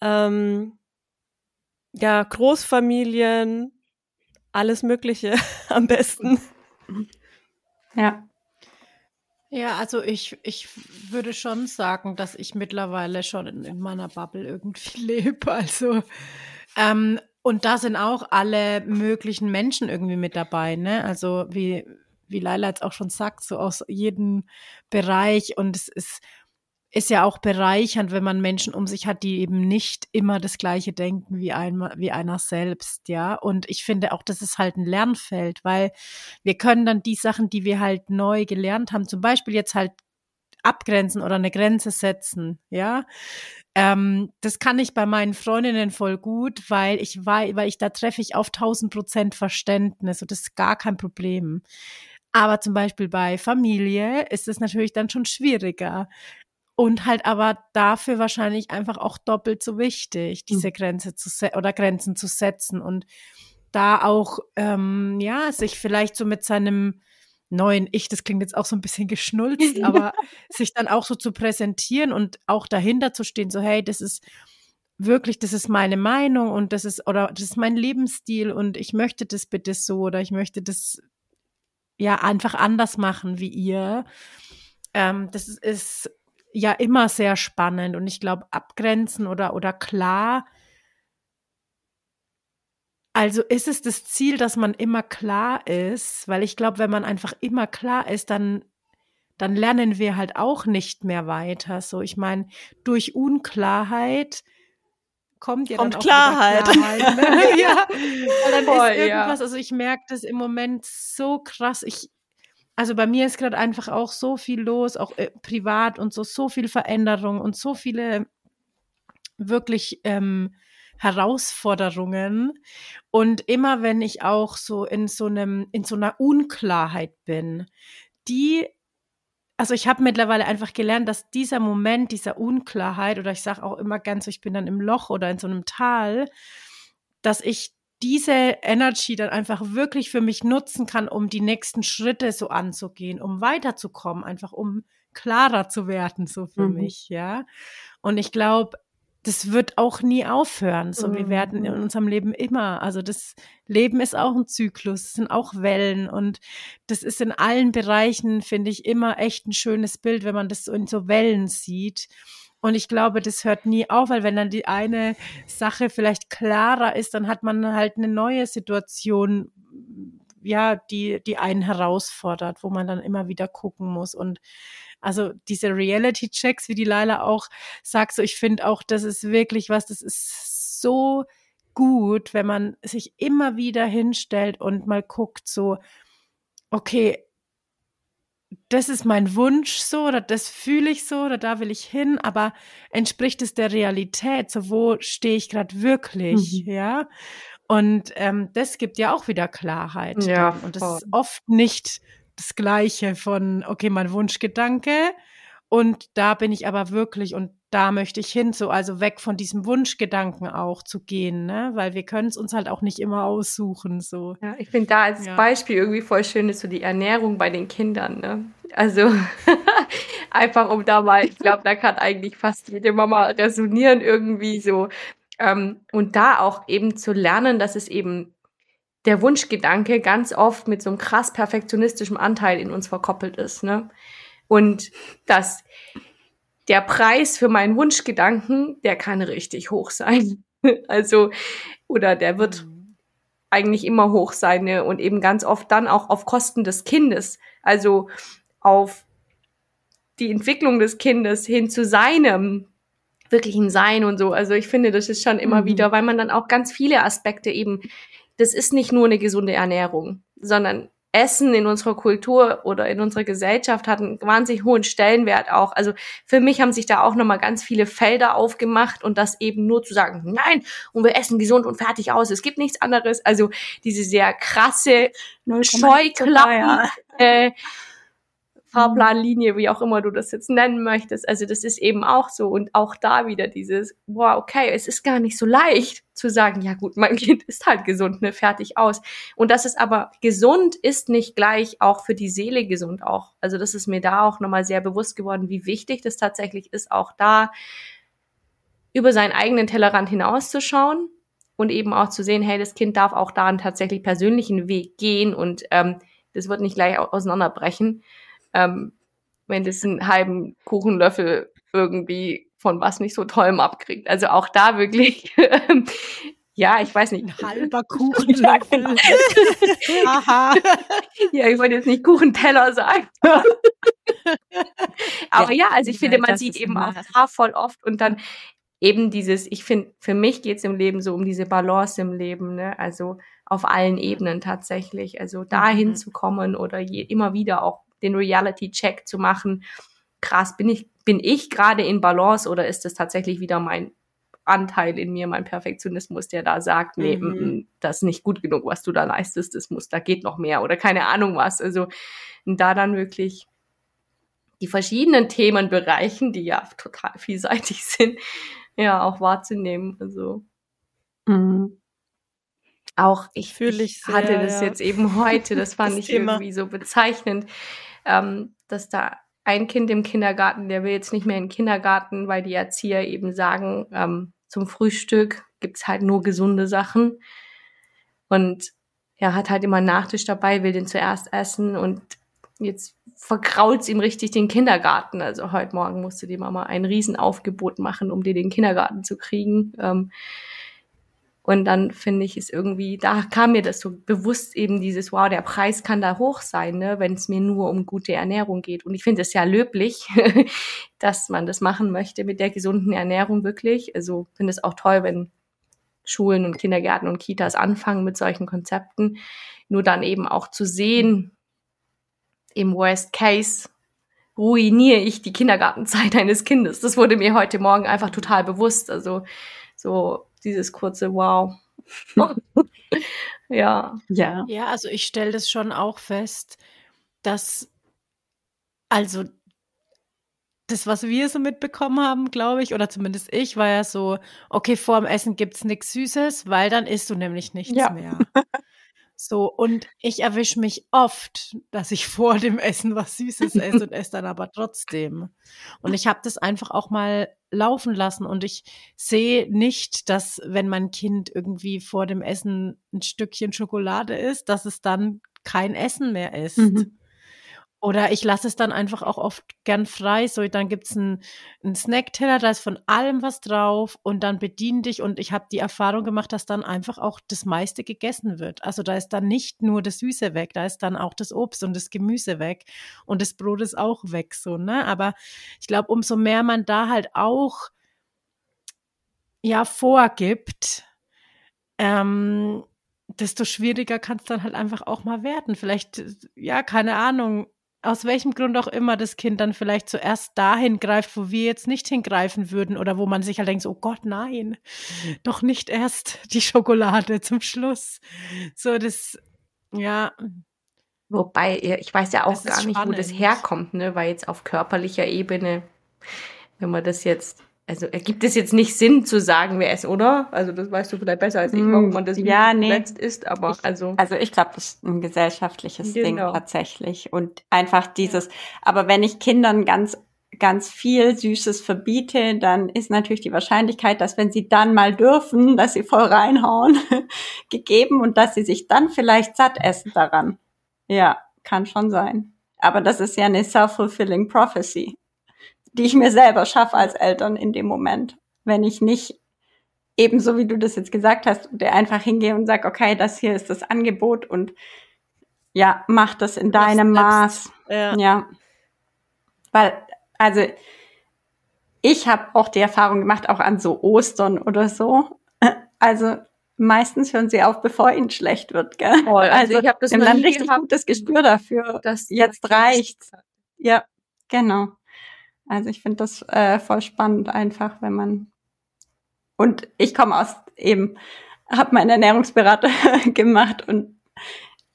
ähm, ja, Großfamilien, alles Mögliche am besten. Ja. Ja, also ich, ich würde schon sagen, dass ich mittlerweile schon in, in meiner Bubble irgendwie lebe. Also, ähm, und da sind auch alle möglichen Menschen irgendwie mit dabei, ne? Also wie, wie Laila jetzt auch schon sagt, so aus jedem Bereich. Und es ist, ist ja auch bereichernd, wenn man Menschen um sich hat, die eben nicht immer das gleiche denken wie, ein, wie einer selbst, ja. Und ich finde auch, das ist halt ein Lernfeld, weil wir können dann die Sachen, die wir halt neu gelernt haben, zum Beispiel jetzt halt abgrenzen oder eine Grenze setzen, ja. Ähm, das kann ich bei meinen Freundinnen voll gut, weil ich weiß, weil ich da treffe ich auf 1000 Prozent Verständnis und das ist gar kein Problem. Aber zum Beispiel bei Familie ist es natürlich dann schon schwieriger und halt aber dafür wahrscheinlich einfach auch doppelt so wichtig, diese mhm. Grenze zu oder Grenzen zu setzen und da auch ähm, ja sich vielleicht so mit seinem neuen Ich, das klingt jetzt auch so ein bisschen geschnulzt, aber sich dann auch so zu präsentieren und auch dahinter zu stehen, so hey, das ist wirklich, das ist meine Meinung und das ist oder das ist mein Lebensstil und ich möchte das bitte so oder ich möchte das ja einfach anders machen wie ihr. Ähm, das ist ja immer sehr spannend und ich glaube, abgrenzen oder, oder klar. Also ist es das Ziel, dass man immer klar ist, weil ich glaube, wenn man einfach immer klar ist, dann, dann lernen wir halt auch nicht mehr weiter. So, ich meine, durch Unklarheit kommt ja kommt dann auch Klarheit. Klarheit ne? ja, weil dann Voll, ist irgendwas, ja. also ich merke das im Moment so krass. Ich, also bei mir ist gerade einfach auch so viel los, auch äh, privat und so, so viel Veränderung und so viele wirklich ähm, Herausforderungen. Und immer wenn ich auch so in so einem, in so einer Unklarheit bin, die, also ich habe mittlerweile einfach gelernt, dass dieser Moment dieser Unklarheit, oder ich sage auch immer ganz so, ich bin dann im Loch oder in so einem Tal, dass ich diese Energy dann einfach wirklich für mich nutzen kann, um die nächsten Schritte so anzugehen, um weiterzukommen, einfach um klarer zu werden, so für mhm. mich, ja. Und ich glaube, das wird auch nie aufhören. So, mhm. wir werden in unserem Leben immer, also das Leben ist auch ein Zyklus, es sind auch Wellen und das ist in allen Bereichen, finde ich, immer echt ein schönes Bild, wenn man das so in so Wellen sieht. Und ich glaube, das hört nie auf, weil wenn dann die eine Sache vielleicht klarer ist, dann hat man halt eine neue Situation, ja, die, die einen herausfordert, wo man dann immer wieder gucken muss. Und also diese Reality-Checks, wie die Leila auch sagt, so ich finde auch, das ist wirklich was, das ist so gut, wenn man sich immer wieder hinstellt und mal guckt, so, okay, das ist mein Wunsch so oder das fühle ich so oder da will ich hin, aber entspricht es der Realität? So, wo stehe ich gerade wirklich? Mhm. Ja. Und ähm, das gibt ja auch wieder Klarheit. Ja. Und das ist oft nicht das Gleiche von, okay, mein Wunschgedanke Und da bin ich aber wirklich und da möchte ich hin, so also weg von diesem Wunschgedanken auch zu gehen, ne? Weil wir können es uns halt auch nicht immer aussuchen. So. Ja, ich finde da als ja. Beispiel irgendwie voll schön ist so die Ernährung bei den Kindern, ne? Also einfach um da mal, ich glaube, da kann eigentlich fast jede Mama resonieren irgendwie so. Ähm, und da auch eben zu lernen, dass es eben der Wunschgedanke ganz oft mit so einem krass perfektionistischen Anteil in uns verkoppelt ist, ne? Und dass der Preis für meinen Wunschgedanken, der kann richtig hoch sein. Also, oder der wird mhm. eigentlich immer hoch sein ne? und eben ganz oft dann auch auf Kosten des Kindes. Also auf die Entwicklung des Kindes hin zu seinem wirklichen Sein und so. Also ich finde, das ist schon immer mhm. wieder, weil man dann auch ganz viele Aspekte eben, das ist nicht nur eine gesunde Ernährung, sondern Essen in unserer Kultur oder in unserer Gesellschaft hat einen wahnsinnig hohen Stellenwert auch. Also für mich haben sich da auch nochmal ganz viele Felder aufgemacht und das eben nur zu sagen, nein, und wir essen gesund und fertig aus, es gibt nichts anderes. Also diese sehr krasse Scheuklappen, äh, Fahrplanlinie, wie auch immer du das jetzt nennen möchtest. Also das ist eben auch so. Und auch da wieder dieses, wow, okay, es ist gar nicht so leicht zu sagen, ja gut, mein Kind ist halt gesund, ne, fertig aus. Und das ist aber gesund ist nicht gleich auch für die Seele gesund auch. Also das ist mir da auch nochmal sehr bewusst geworden, wie wichtig das tatsächlich ist, auch da über seinen eigenen Tellerrand hinauszuschauen und eben auch zu sehen, hey, das Kind darf auch da einen tatsächlich persönlichen Weg gehen und ähm, das wird nicht gleich auseinanderbrechen ähm, wenn das einen halben Kuchenlöffel irgendwie von was nicht so tollem abkriegt. Also auch da wirklich, ja, ich weiß nicht. Ein halber Kuchenlöffel. Aha. ja, ich wollte jetzt nicht Kuchenteller sagen. Aber ja, ja also ich finde, man sieht eben auch da voll oft und dann eben dieses, ich finde, für mich geht es im Leben so um diese Balance im Leben, ne? Also auf allen Ebenen tatsächlich. Also dahin mhm. zu kommen oder je, immer wieder auch den Reality-Check zu machen. Krass, bin ich, bin ich gerade in Balance oder ist es tatsächlich wieder mein Anteil in mir, mein Perfektionismus, der da sagt, nee, mhm. Mm, das ist nicht gut genug, was du da leistest, das muss, da geht noch mehr oder keine Ahnung was. Also da dann wirklich die verschiedenen Themenbereichen, die ja total vielseitig sind, ja auch wahrzunehmen. Also mhm. auch ich, ich, ich hatte das ja. jetzt eben heute, das fand das ich Thema. irgendwie so bezeichnend ähm, dass da ein Kind im Kindergarten, der will jetzt nicht mehr in den Kindergarten, weil die Erzieher eben sagen, ähm, zum Frühstück gibt's halt nur gesunde Sachen. Und er hat halt immer einen Nachtisch dabei, will den zuerst essen und jetzt verkrault's ihm richtig den Kindergarten. Also heute Morgen musste die Mama ein Riesenaufgebot machen, um dir den Kindergarten zu kriegen. Ähm, und dann finde ich es irgendwie, da kam mir das so bewusst eben dieses, wow, der Preis kann da hoch sein, ne, wenn es mir nur um gute Ernährung geht. Und ich finde es ja löblich, dass man das machen möchte mit der gesunden Ernährung wirklich. Also finde es auch toll, wenn Schulen und Kindergärten und Kitas anfangen mit solchen Konzepten. Nur dann eben auch zu sehen, im Worst Case ruiniere ich die Kindergartenzeit eines Kindes. Das wurde mir heute Morgen einfach total bewusst. Also so dieses kurze Wow. ja. Ja. Ja, also ich stelle das schon auch fest, dass also das, was wir so mitbekommen haben, glaube ich, oder zumindest ich, war ja so, okay, vor dem Essen gibt es nichts Süßes, weil dann isst du nämlich nichts ja. mehr. So, und ich erwische mich oft, dass ich vor dem Essen was Süßes esse und esse dann aber trotzdem. Und ich habe das einfach auch mal laufen lassen und ich sehe nicht, dass wenn mein Kind irgendwie vor dem Essen ein Stückchen Schokolade isst, dass es dann kein Essen mehr ist. Mhm. Oder ich lasse es dann einfach auch oft gern frei. So, dann gibt's einen, einen Snackteller, da ist von allem was drauf und dann bedien dich. Und ich habe die Erfahrung gemacht, dass dann einfach auch das meiste gegessen wird. Also da ist dann nicht nur das Süße weg, da ist dann auch das Obst und das Gemüse weg und das Brot ist auch weg. So, ne? Aber ich glaube, umso mehr man da halt auch ja vorgibt, ähm, desto schwieriger kann es dann halt einfach auch mal werden. Vielleicht, ja, keine Ahnung, aus welchem Grund auch immer das Kind dann vielleicht zuerst dahin greift, wo wir jetzt nicht hingreifen würden oder wo man sich halt denkt, oh Gott, nein, doch nicht erst die Schokolade zum Schluss. So, das, ja. Wobei, ich weiß ja auch gar nicht, wo das herkommt, ne? Weil jetzt auf körperlicher Ebene, wenn man das jetzt, also ergibt es jetzt nicht Sinn zu sagen, wer es, oder? Also das weißt du vielleicht besser als ich, warum man das ja, nee. zuletzt ist, aber ich, also. Also ich glaube, das ist ein gesellschaftliches genau. Ding tatsächlich. Und einfach dieses, aber wenn ich Kindern ganz ganz viel Süßes verbiete, dann ist natürlich die Wahrscheinlichkeit, dass wenn sie dann mal dürfen, dass sie voll reinhauen, gegeben und dass sie sich dann vielleicht satt essen daran. Ja, kann schon sein. Aber das ist ja eine self-fulfilling prophecy, die ich mir selber schaffe als Eltern in dem Moment. Wenn ich nicht ebenso wie du das jetzt gesagt hast, der einfach hingehe und sag, okay, das hier ist das Angebot und ja, mach das in deinem Maß. Ja. ja. Weil, also ich habe auch die Erfahrung gemacht, auch an so Ostern oder so. Also meistens hören sie auf, bevor ihnen schlecht wird. Gell? Voll. Also, also ich habe das dann richtig gehabt, gutes Gespür dafür. Dass jetzt reicht's. Ja, genau. Also ich finde das äh, voll spannend einfach, wenn man und ich komme aus eben, habe meinen Ernährungsberater gemacht und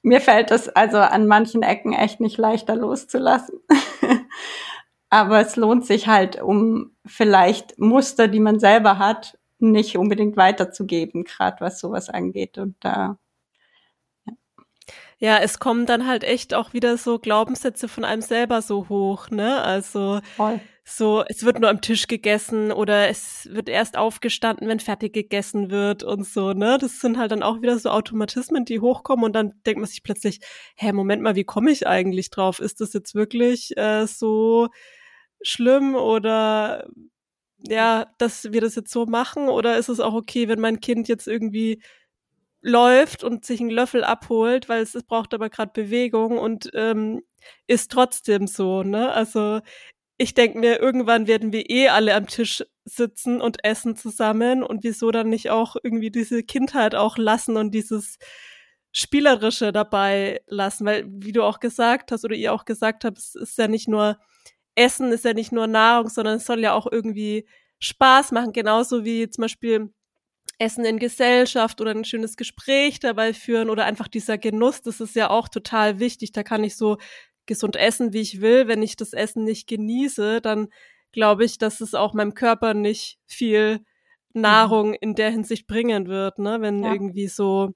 mir fällt das also an manchen Ecken echt nicht leichter loszulassen. Aber es lohnt sich halt, um vielleicht Muster, die man selber hat, nicht unbedingt weiterzugeben, gerade was sowas angeht. Und da ja, es kommen dann halt echt auch wieder so Glaubenssätze von einem selber so hoch, ne? Also Voll. so, es wird nur am Tisch gegessen oder es wird erst aufgestanden, wenn fertig gegessen wird und so, ne? Das sind halt dann auch wieder so Automatismen, die hochkommen und dann denkt man sich plötzlich, hä, Moment mal, wie komme ich eigentlich drauf? Ist das jetzt wirklich äh, so schlimm oder ja, dass wir das jetzt so machen? Oder ist es auch okay, wenn mein Kind jetzt irgendwie läuft und sich einen Löffel abholt, weil es, es braucht aber gerade Bewegung und ähm, ist trotzdem so, ne? Also ich denke mir, irgendwann werden wir eh alle am Tisch sitzen und essen zusammen und wieso dann nicht auch irgendwie diese Kindheit auch lassen und dieses Spielerische dabei lassen, weil wie du auch gesagt hast oder ihr auch gesagt habt, es ist ja nicht nur Essen ist ja nicht nur Nahrung, sondern es soll ja auch irgendwie Spaß machen, genauso wie zum Beispiel Essen in Gesellschaft oder ein schönes Gespräch dabei führen oder einfach dieser Genuss, das ist ja auch total wichtig. Da kann ich so gesund essen, wie ich will. Wenn ich das Essen nicht genieße, dann glaube ich, dass es auch meinem Körper nicht viel mhm. Nahrung in der Hinsicht bringen wird, ne? Wenn ja. irgendwie so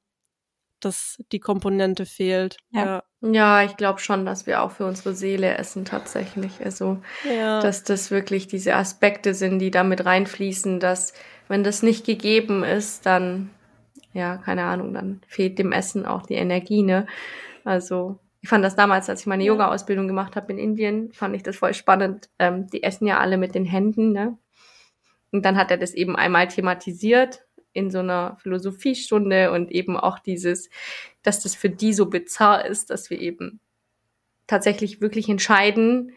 dass die Komponente fehlt. Ja, ja. ja ich glaube schon, dass wir auch für unsere Seele essen tatsächlich. Also, ja. dass das wirklich diese Aspekte sind, die damit reinfließen, dass wenn das nicht gegeben ist, dann, ja, keine Ahnung, dann fehlt dem Essen auch die Energie, ne? Also, ich fand das damals, als ich meine Yoga-Ausbildung gemacht habe in Indien, fand ich das voll spannend. Ähm, die essen ja alle mit den Händen, ne? Und dann hat er das eben einmal thematisiert in so einer Philosophiestunde und eben auch dieses, dass das für die so bizarr ist, dass wir eben tatsächlich wirklich entscheiden,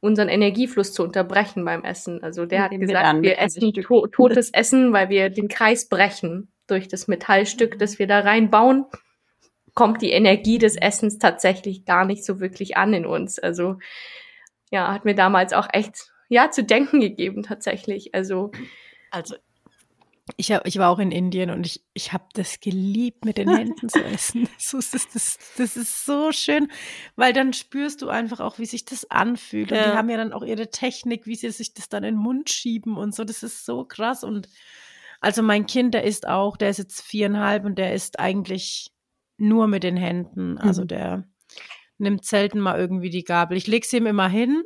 unseren Energiefluss zu unterbrechen beim Essen. Also der hat gesagt, an, wir essen to totes Essen, weil wir den Kreis brechen. Durch das Metallstück, das wir da reinbauen, kommt die Energie des Essens tatsächlich gar nicht so wirklich an in uns. Also ja, hat mir damals auch echt ja zu denken gegeben tatsächlich. Also also ich, hab, ich war auch in Indien und ich, ich habe das geliebt, mit den Händen zu essen. Das ist, das, das ist so schön, weil dann spürst du einfach auch, wie sich das anfühlt. Ja. Und die haben ja dann auch ihre Technik, wie sie sich das dann in den Mund schieben und so. Das ist so krass. Und also mein Kind, der ist auch, der ist jetzt viereinhalb und der ist eigentlich nur mit den Händen. Also mhm. der nimmt selten mal irgendwie die Gabel. Ich lege sie ihm immer hin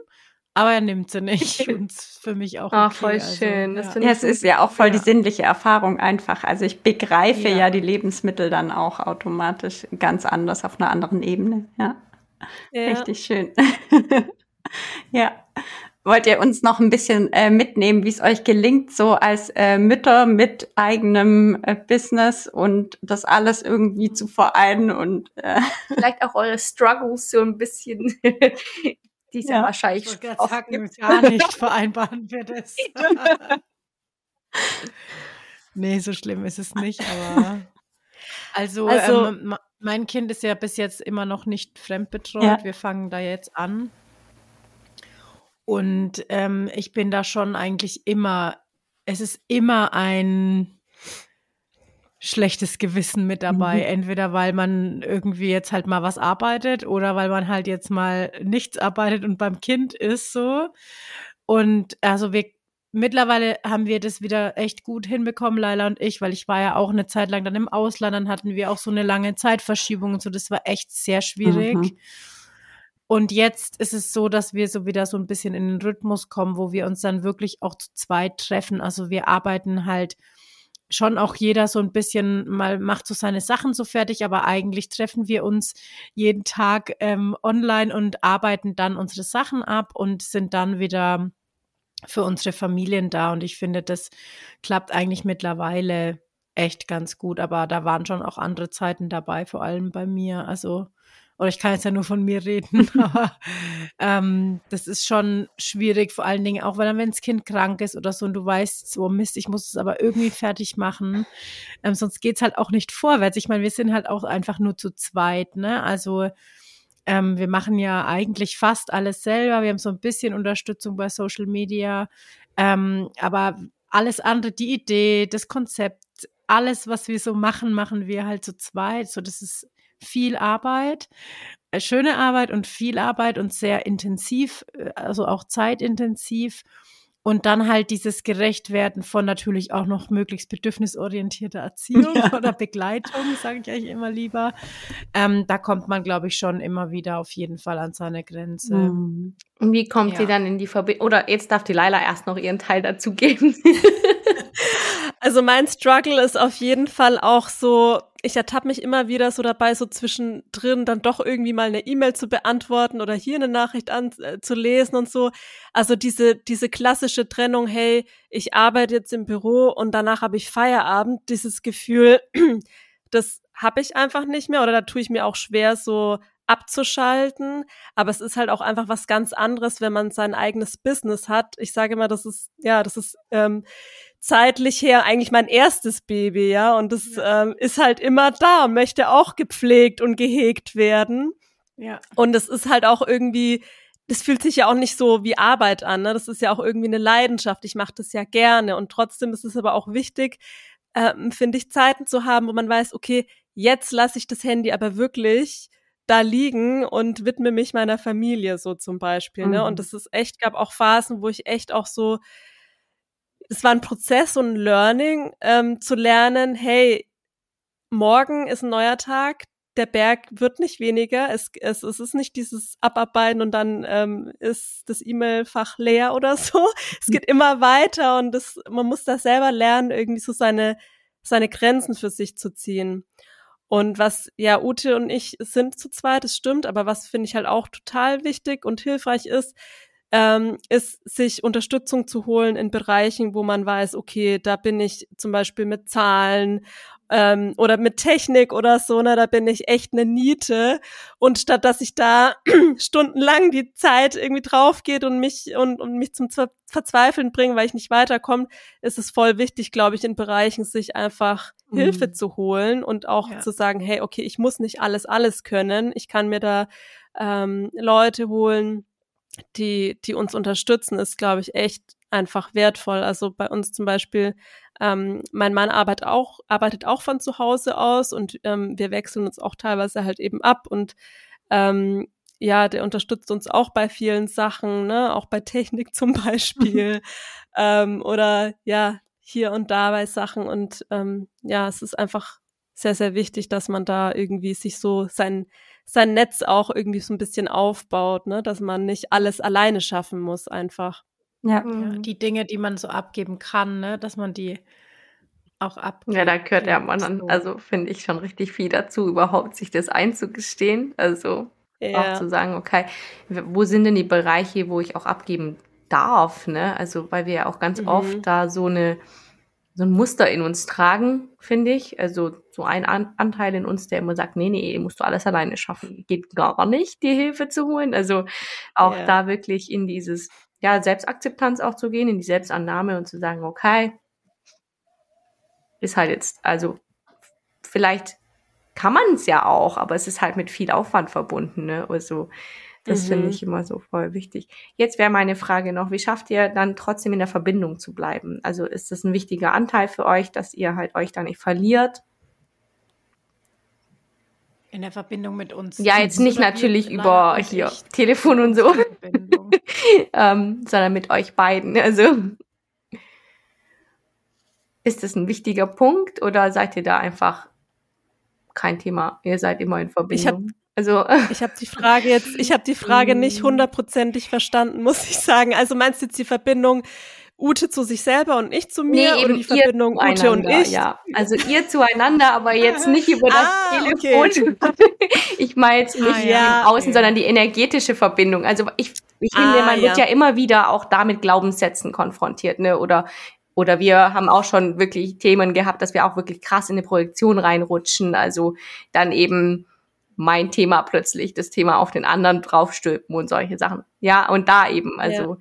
aber er nimmt sie nicht. Und für mich auch. Ach, okay. voll also, schön. Also, ja. ja es ist ja auch voll ja. die sinnliche Erfahrung einfach. Also ich begreife ja. ja. die Lebensmittel dann auch automatisch ganz anders auf einer anderen Ebene. Ja. Richtig schön. ja. Wollt ihr uns noch ein bisschen äh, mitnehmen, wie es euch gelingt, so als äh, Mütter mit eigenem äh, Business und das alles irgendwie zu vereinen und äh vielleicht auch eure Struggles so ein bisschen die es ja, ja wahrscheinlich ich auch sagen, gar nicht vereinbaren wir das. nee, so schlimm ist es nicht, aber also, also ähm, mein Kind ist ja bis jetzt immer noch nicht fremdbetreut. Ja. Wir fangen da jetzt an. Und ähm, ich bin da schon eigentlich immer, es ist immer ein schlechtes Gewissen mit dabei. Mhm. Entweder weil man irgendwie jetzt halt mal was arbeitet oder weil man halt jetzt mal nichts arbeitet und beim Kind ist so. Und also wir mittlerweile haben wir das wieder echt gut hinbekommen, Laila und ich, weil ich war ja auch eine Zeit lang dann im Ausland, dann hatten wir auch so eine lange Zeitverschiebung und so. Das war echt sehr schwierig. Mhm. Und jetzt ist es so, dass wir so wieder so ein bisschen in den Rhythmus kommen, wo wir uns dann wirklich auch zu zweit treffen. Also wir arbeiten halt schon auch jeder so ein bisschen mal macht so seine Sachen so fertig, aber eigentlich treffen wir uns jeden Tag ähm, online und arbeiten dann unsere Sachen ab und sind dann wieder für unsere Familien da. Und ich finde, das klappt eigentlich mittlerweile echt ganz gut. Aber da waren schon auch andere Zeiten dabei, vor allem bei mir. Also oder ich kann jetzt ja nur von mir reden, aber ähm, das ist schon schwierig, vor allen Dingen auch, weil dann, wenn das Kind krank ist oder so und du weißt, so Mist, ich muss es aber irgendwie fertig machen, ähm, sonst geht's halt auch nicht vorwärts. Ich meine, wir sind halt auch einfach nur zu zweit, ne? Also ähm, wir machen ja eigentlich fast alles selber. Wir haben so ein bisschen Unterstützung bei Social Media, ähm, aber alles andere, die Idee, das Konzept, alles, was wir so machen, machen wir halt zu zweit. So, das ist viel Arbeit, äh, schöne Arbeit und viel Arbeit und sehr intensiv, äh, also auch zeitintensiv. Und dann halt dieses Gerechtwerden von natürlich auch noch möglichst bedürfnisorientierter Erziehung ja. oder Begleitung, sage ich eigentlich immer lieber. Ähm, da kommt man, glaube ich, schon immer wieder auf jeden Fall an seine Grenze. Mhm. Und wie kommt ja. sie dann in die Verbindung? Oder jetzt darf die Laila erst noch ihren Teil dazu geben. also mein Struggle ist auf jeden Fall auch so, ich ertappe mich immer wieder so dabei, so zwischendrin dann doch irgendwie mal eine E-Mail zu beantworten oder hier eine Nachricht anzulesen äh, und so. Also diese, diese klassische Trennung, hey, ich arbeite jetzt im Büro und danach habe ich Feierabend, dieses Gefühl, das habe ich einfach nicht mehr oder da tue ich mir auch schwer, so abzuschalten. Aber es ist halt auch einfach was ganz anderes, wenn man sein eigenes Business hat. Ich sage immer, das ist, ja, das ist ähm, zeitlich her eigentlich mein erstes Baby, ja. Und das ähm, ist halt immer da, möchte auch gepflegt und gehegt werden. Ja. Und es ist halt auch irgendwie, das fühlt sich ja auch nicht so wie Arbeit an. Ne? Das ist ja auch irgendwie eine Leidenschaft. Ich mache das ja gerne. Und trotzdem ist es aber auch wichtig, ähm, finde ich, Zeiten zu haben, wo man weiß, okay, jetzt lasse ich das Handy aber wirklich da liegen und widme mich meiner Familie so zum Beispiel. Mhm. Ne? Und mhm. das ist echt, gab auch Phasen, wo ich echt auch so es war ein Prozess und ein Learning, ähm, zu lernen, hey, morgen ist ein neuer Tag, der Berg wird nicht weniger, es, es, es ist nicht dieses Abarbeiten und dann ähm, ist das E-Mail-Fach leer oder so. Es geht immer weiter und das, man muss das selber lernen, irgendwie so seine, seine Grenzen für sich zu ziehen. Und was, ja, Ute und ich sind zu zweit, das stimmt, aber was finde ich halt auch total wichtig und hilfreich ist, ähm, ist, sich Unterstützung zu holen in Bereichen, wo man weiß, okay, da bin ich zum Beispiel mit Zahlen ähm, oder mit Technik oder so, ne, da bin ich echt eine Niete. Und statt dass ich da stundenlang die Zeit irgendwie drauf geht und mich und, und mich zum Verzweifeln bringe, weil ich nicht weiterkomme, ist es voll wichtig, glaube ich, in Bereichen sich einfach mhm. Hilfe zu holen und auch ja. zu sagen, hey, okay, ich muss nicht alles, alles können. Ich kann mir da ähm, Leute holen, die, die uns unterstützen, ist, glaube ich, echt einfach wertvoll. Also bei uns zum Beispiel, ähm, mein Mann arbeitet auch, arbeitet auch von zu Hause aus und ähm, wir wechseln uns auch teilweise halt eben ab und ähm, ja, der unterstützt uns auch bei vielen Sachen, ne, auch bei Technik zum Beispiel ähm, oder ja, hier und da bei Sachen und ähm, ja, es ist einfach sehr, sehr wichtig, dass man da irgendwie sich so sein sein Netz auch irgendwie so ein bisschen aufbaut, ne? dass man nicht alles alleine schaffen muss einfach. Ja. ja die Dinge, die man so abgeben kann, ne? dass man die auch ab. Ja, da gehört ja man dann, also finde ich schon richtig viel dazu, überhaupt sich das einzugestehen. Also ja. auch zu sagen, okay, wo sind denn die Bereiche, wo ich auch abgeben darf, ne? Also weil wir ja auch ganz mhm. oft da so eine so ein Muster in uns tragen, finde ich. Also so ein An Anteil in uns, der immer sagt, nee, nee, musst du alles alleine schaffen. Geht gar nicht, dir Hilfe zu holen. Also auch yeah. da wirklich in dieses, ja, Selbstakzeptanz auch zu gehen, in die Selbstannahme und zu sagen, okay, ist halt jetzt, also vielleicht kann man es ja auch, aber es ist halt mit viel Aufwand verbunden, ne? Also das mhm. finde ich immer so voll wichtig. Jetzt wäre meine Frage noch, wie schafft ihr dann trotzdem in der Verbindung zu bleiben? Also ist das ein wichtiger Anteil für euch, dass ihr halt euch da nicht verliert In der Verbindung mit uns. Ja, jetzt nicht natürlich über hier Telefon und so, ähm, sondern mit euch beiden. Also ist das ein wichtiger Punkt oder seid ihr da einfach kein Thema? Ihr seid immer in Verbindung. Also ich habe die Frage jetzt, ich habe die Frage nicht hundertprozentig verstanden, muss ich sagen. Also meinst du jetzt die Verbindung Ute zu sich selber und ich zu mir nee, oder die Verbindung Ute und ich? Ja, also ihr zueinander, aber jetzt nicht über das ah, Telefon. Okay. ich meine jetzt nicht ah, ja, Außen, okay. sondern die energetische Verbindung. Also ich, ich finde, ah, man ja. wird ja immer wieder auch damit Glaubenssätzen konfrontiert, ne? Oder oder wir haben auch schon wirklich Themen gehabt, dass wir auch wirklich krass in eine Projektion reinrutschen. Also dann eben mein Thema plötzlich das Thema auf den anderen draufstülpen und solche Sachen. Ja, und da eben, also ja.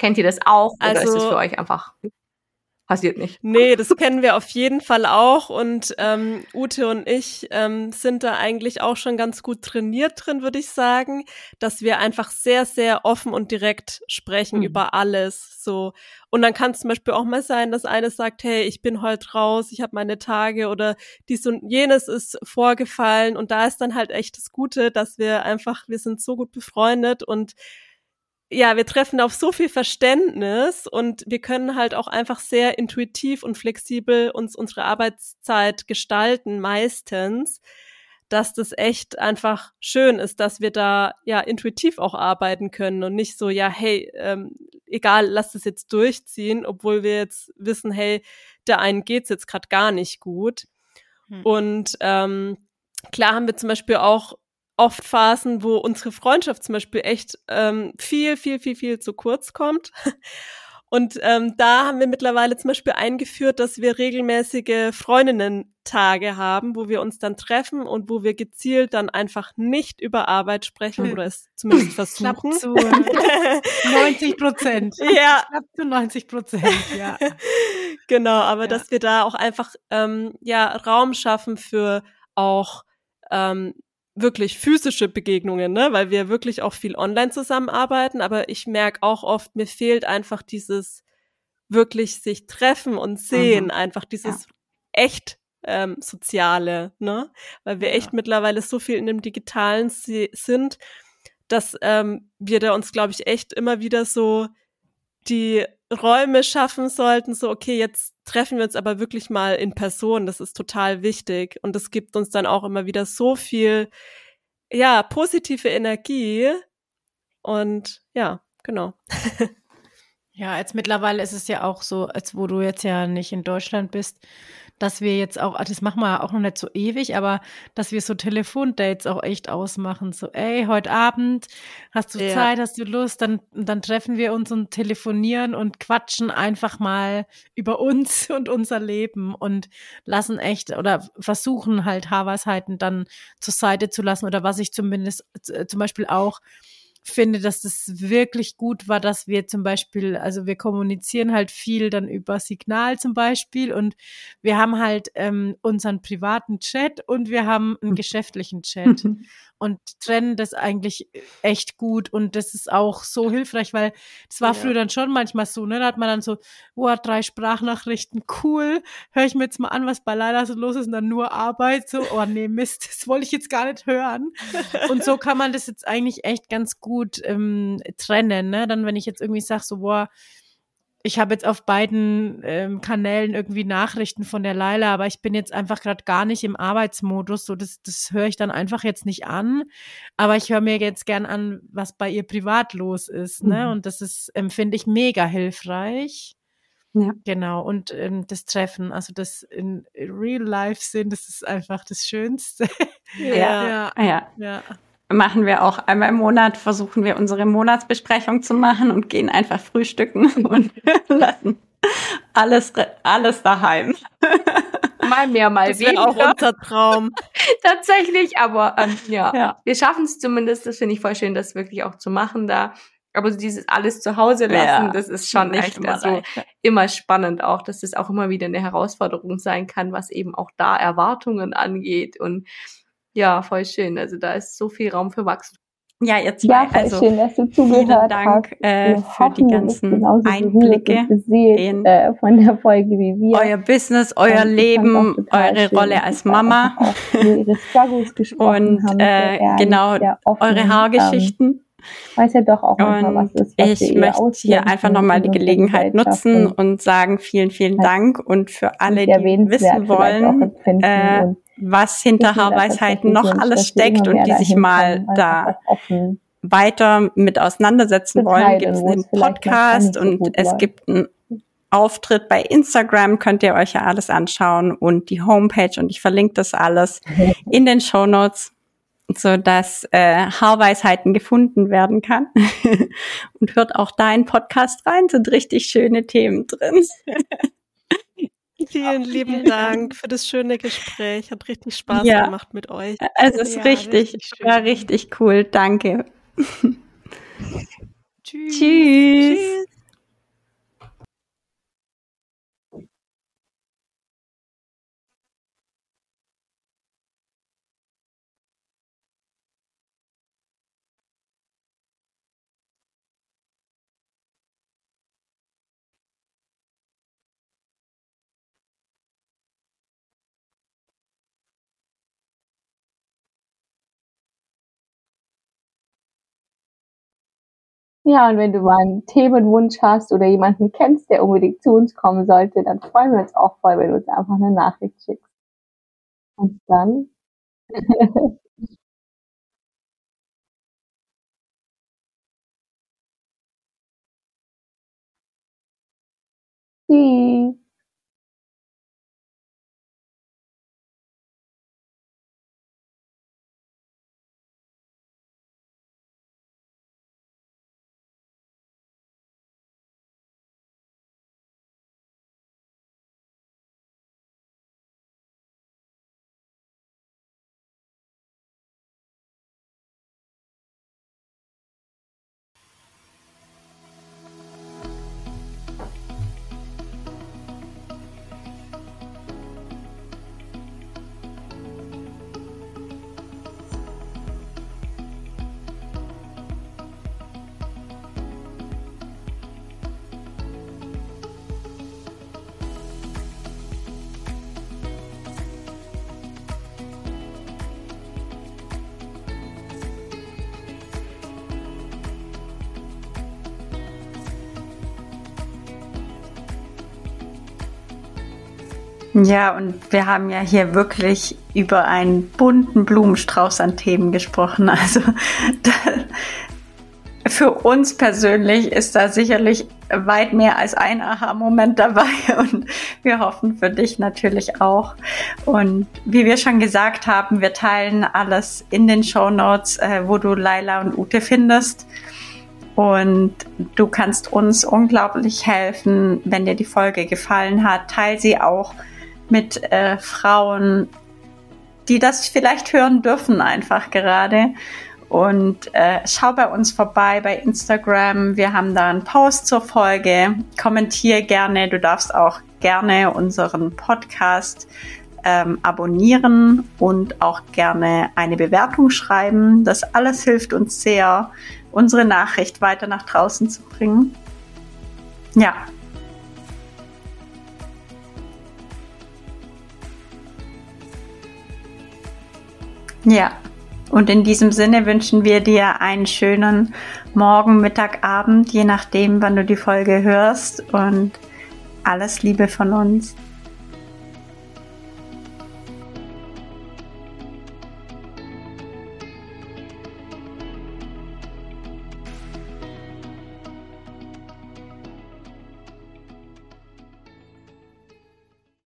Kennt ihr das auch oder also, ist das für euch einfach passiert nicht? Nee, das kennen wir auf jeden Fall auch und ähm, Ute und ich ähm, sind da eigentlich auch schon ganz gut trainiert drin, würde ich sagen, dass wir einfach sehr, sehr offen und direkt sprechen mhm. über alles. So und dann kann es zum Beispiel auch mal sein, dass eine sagt, hey, ich bin heute raus, ich habe meine Tage oder dies und jenes ist vorgefallen und da ist dann halt echt das Gute, dass wir einfach, wir sind so gut befreundet und ja, wir treffen auf so viel Verständnis und wir können halt auch einfach sehr intuitiv und flexibel uns unsere Arbeitszeit gestalten, meistens, dass das echt einfach schön ist, dass wir da ja intuitiv auch arbeiten können und nicht so, ja, hey, ähm, egal, lass das jetzt durchziehen, obwohl wir jetzt wissen, hey, der einen geht's jetzt gerade gar nicht gut. Hm. Und ähm, klar haben wir zum Beispiel auch oft Phasen, wo unsere Freundschaft zum Beispiel echt ähm, viel, viel, viel, viel zu kurz kommt. Und ähm, da haben wir mittlerweile zum Beispiel eingeführt, dass wir regelmäßige Freundinnen-Tage haben, wo wir uns dann treffen und wo wir gezielt dann einfach nicht über Arbeit sprechen oder es zumindest versuchen. zu 90 Prozent. Ja. Klappt zu 90 Prozent, ja. Genau, aber ja. dass wir da auch einfach ähm, ja Raum schaffen für auch ähm, wirklich physische Begegnungen, ne? weil wir wirklich auch viel online zusammenarbeiten, aber ich merke auch oft, mir fehlt einfach dieses wirklich sich treffen und sehen, mhm. einfach dieses ja. echt ähm, soziale, ne? Weil wir ja. echt mittlerweile so viel in dem Digitalen sind, dass ähm, wir da uns, glaube ich, echt immer wieder so die Räume schaffen sollten, so, okay, jetzt treffen wir uns aber wirklich mal in Person. Das ist total wichtig. Und das gibt uns dann auch immer wieder so viel, ja, positive Energie. Und ja, genau. ja, jetzt mittlerweile ist es ja auch so, als wo du jetzt ja nicht in Deutschland bist, dass wir jetzt auch, das machen wir auch noch nicht so ewig, aber dass wir so Telefondates auch echt ausmachen. So, ey, heute Abend hast du ja. Zeit, hast du Lust, dann, dann treffen wir uns und telefonieren und quatschen einfach mal über uns und unser Leben und lassen echt oder versuchen halt Haarweisheiten dann zur Seite zu lassen oder was ich zumindest äh, zum Beispiel auch finde, dass das wirklich gut war, dass wir zum Beispiel, also wir kommunizieren halt viel dann über Signal zum Beispiel und wir haben halt ähm, unseren privaten Chat und wir haben einen geschäftlichen Chat und trennen das eigentlich echt gut und das ist auch so hilfreich, weil es war ja. früher dann schon manchmal so, ne, da hat man dann so, oh, drei Sprachnachrichten, cool, höre ich mir jetzt mal an, was bei Leila so los ist und dann nur Arbeit, so, oh nee, Mist, das wollte ich jetzt gar nicht hören. Und so kann man das jetzt eigentlich echt ganz gut gut ähm, trennen. Ne? Dann, wenn ich jetzt irgendwie sage, so, boah, ich habe jetzt auf beiden ähm, Kanälen irgendwie Nachrichten von der Leila, aber ich bin jetzt einfach gerade gar nicht im Arbeitsmodus. So, das, das höre ich dann einfach jetzt nicht an. Aber ich höre mir jetzt gern an, was bei ihr privat los ist. Ne? Mhm. Und das ist, empfinde ich mega hilfreich. Ja. Genau. Und ähm, das Treffen, also das in Real Life Sinn, das ist einfach das Schönste. Ja. ja. ja. ja machen wir auch einmal im Monat, versuchen wir unsere Monatsbesprechung zu machen und gehen einfach frühstücken und lassen alles, alles daheim. Mal mehr, mal das weniger. auch unser Traum. Tatsächlich, aber ähm, ja. ja. wir schaffen es zumindest, das finde ich voll schön, das wirklich auch zu machen da. Aber so dieses alles zu Hause lassen, ja, das ist schon echt immer, also immer spannend auch, dass das auch immer wieder eine Herausforderung sein kann, was eben auch da Erwartungen angeht und ja, voll schön. Also da ist so viel Raum für Wachstum. Ja, ihr zwei, Ja, voll also schön, dass du vielen zugehört Dank hast. äh, für die ganzen Einblicke in äh, von der Folge wie wir. euer Business, euer Und auch Leben, eure schön, Rolle als Mama auch Struggles gesprochen und äh, ehrlich, genau eure Ähm, Haargeschichten. weil es ja doch auch manchmal was ist, was ich möchte hier einfach nochmal die Gelegenheit nutzen und sagen vielen, vielen Dank. Und für alle, die wissen wollen, äh, was hinter Haarweisheiten tatsächlich noch alles steckt und die sich mal da weiter mit auseinandersetzen wollen, gibt es einen Podcast und es gibt einen Auftritt bei Instagram, könnt ihr euch ja alles anschauen und die Homepage und ich verlinke das alles in den Show Notes, so dass äh, Haarweisheiten gefunden werden kann. und hört auch deinen Podcast rein, sind richtig schöne Themen drin. Vielen lieben Dank für das schöne Gespräch. Hat richtig Spaß Ja. gemacht mit euch. Es ist Ja, richtig, richtig war richtig cool. Danke. Tschüss. Tschüss. Tschüss. Ja, und wenn du mal einen Themenwunsch hast oder jemanden kennst, der unbedingt zu uns kommen sollte, dann freuen wir uns auch voll, wenn du uns einfach eine Nachricht schickst. Und dann tschüss. Ja, und wir haben ja hier wirklich über einen bunten Blumenstrauß an Themen gesprochen. Also da, für uns persönlich ist da sicherlich weit mehr als ein Aha-Moment dabei und wir hoffen für dich natürlich auch. Und wie wir schon gesagt haben, wir teilen alles in den Show Notes, äh, wo du Laila und Ute findest. Und du kannst uns unglaublich helfen, wenn dir die Folge gefallen hat. Teil sie auch mit äh, Frauen, die das vielleicht hören dürfen, einfach gerade. Und äh, schau bei uns vorbei bei Instagram. Wir haben da einen Post zur Folge. Kommentier gerne. Du darfst auch gerne unseren Podcast ähm, abonnieren und auch gerne eine Bewertung schreiben. Das alles hilft uns sehr, unsere Nachricht weiter nach draußen zu bringen. Ja. Ja. Und in diesem Sinne wünschen wir dir einen schönen Morgen, Mittag, Abend, je nachdem, wann du die Folge hörst. Und alles Liebe von uns.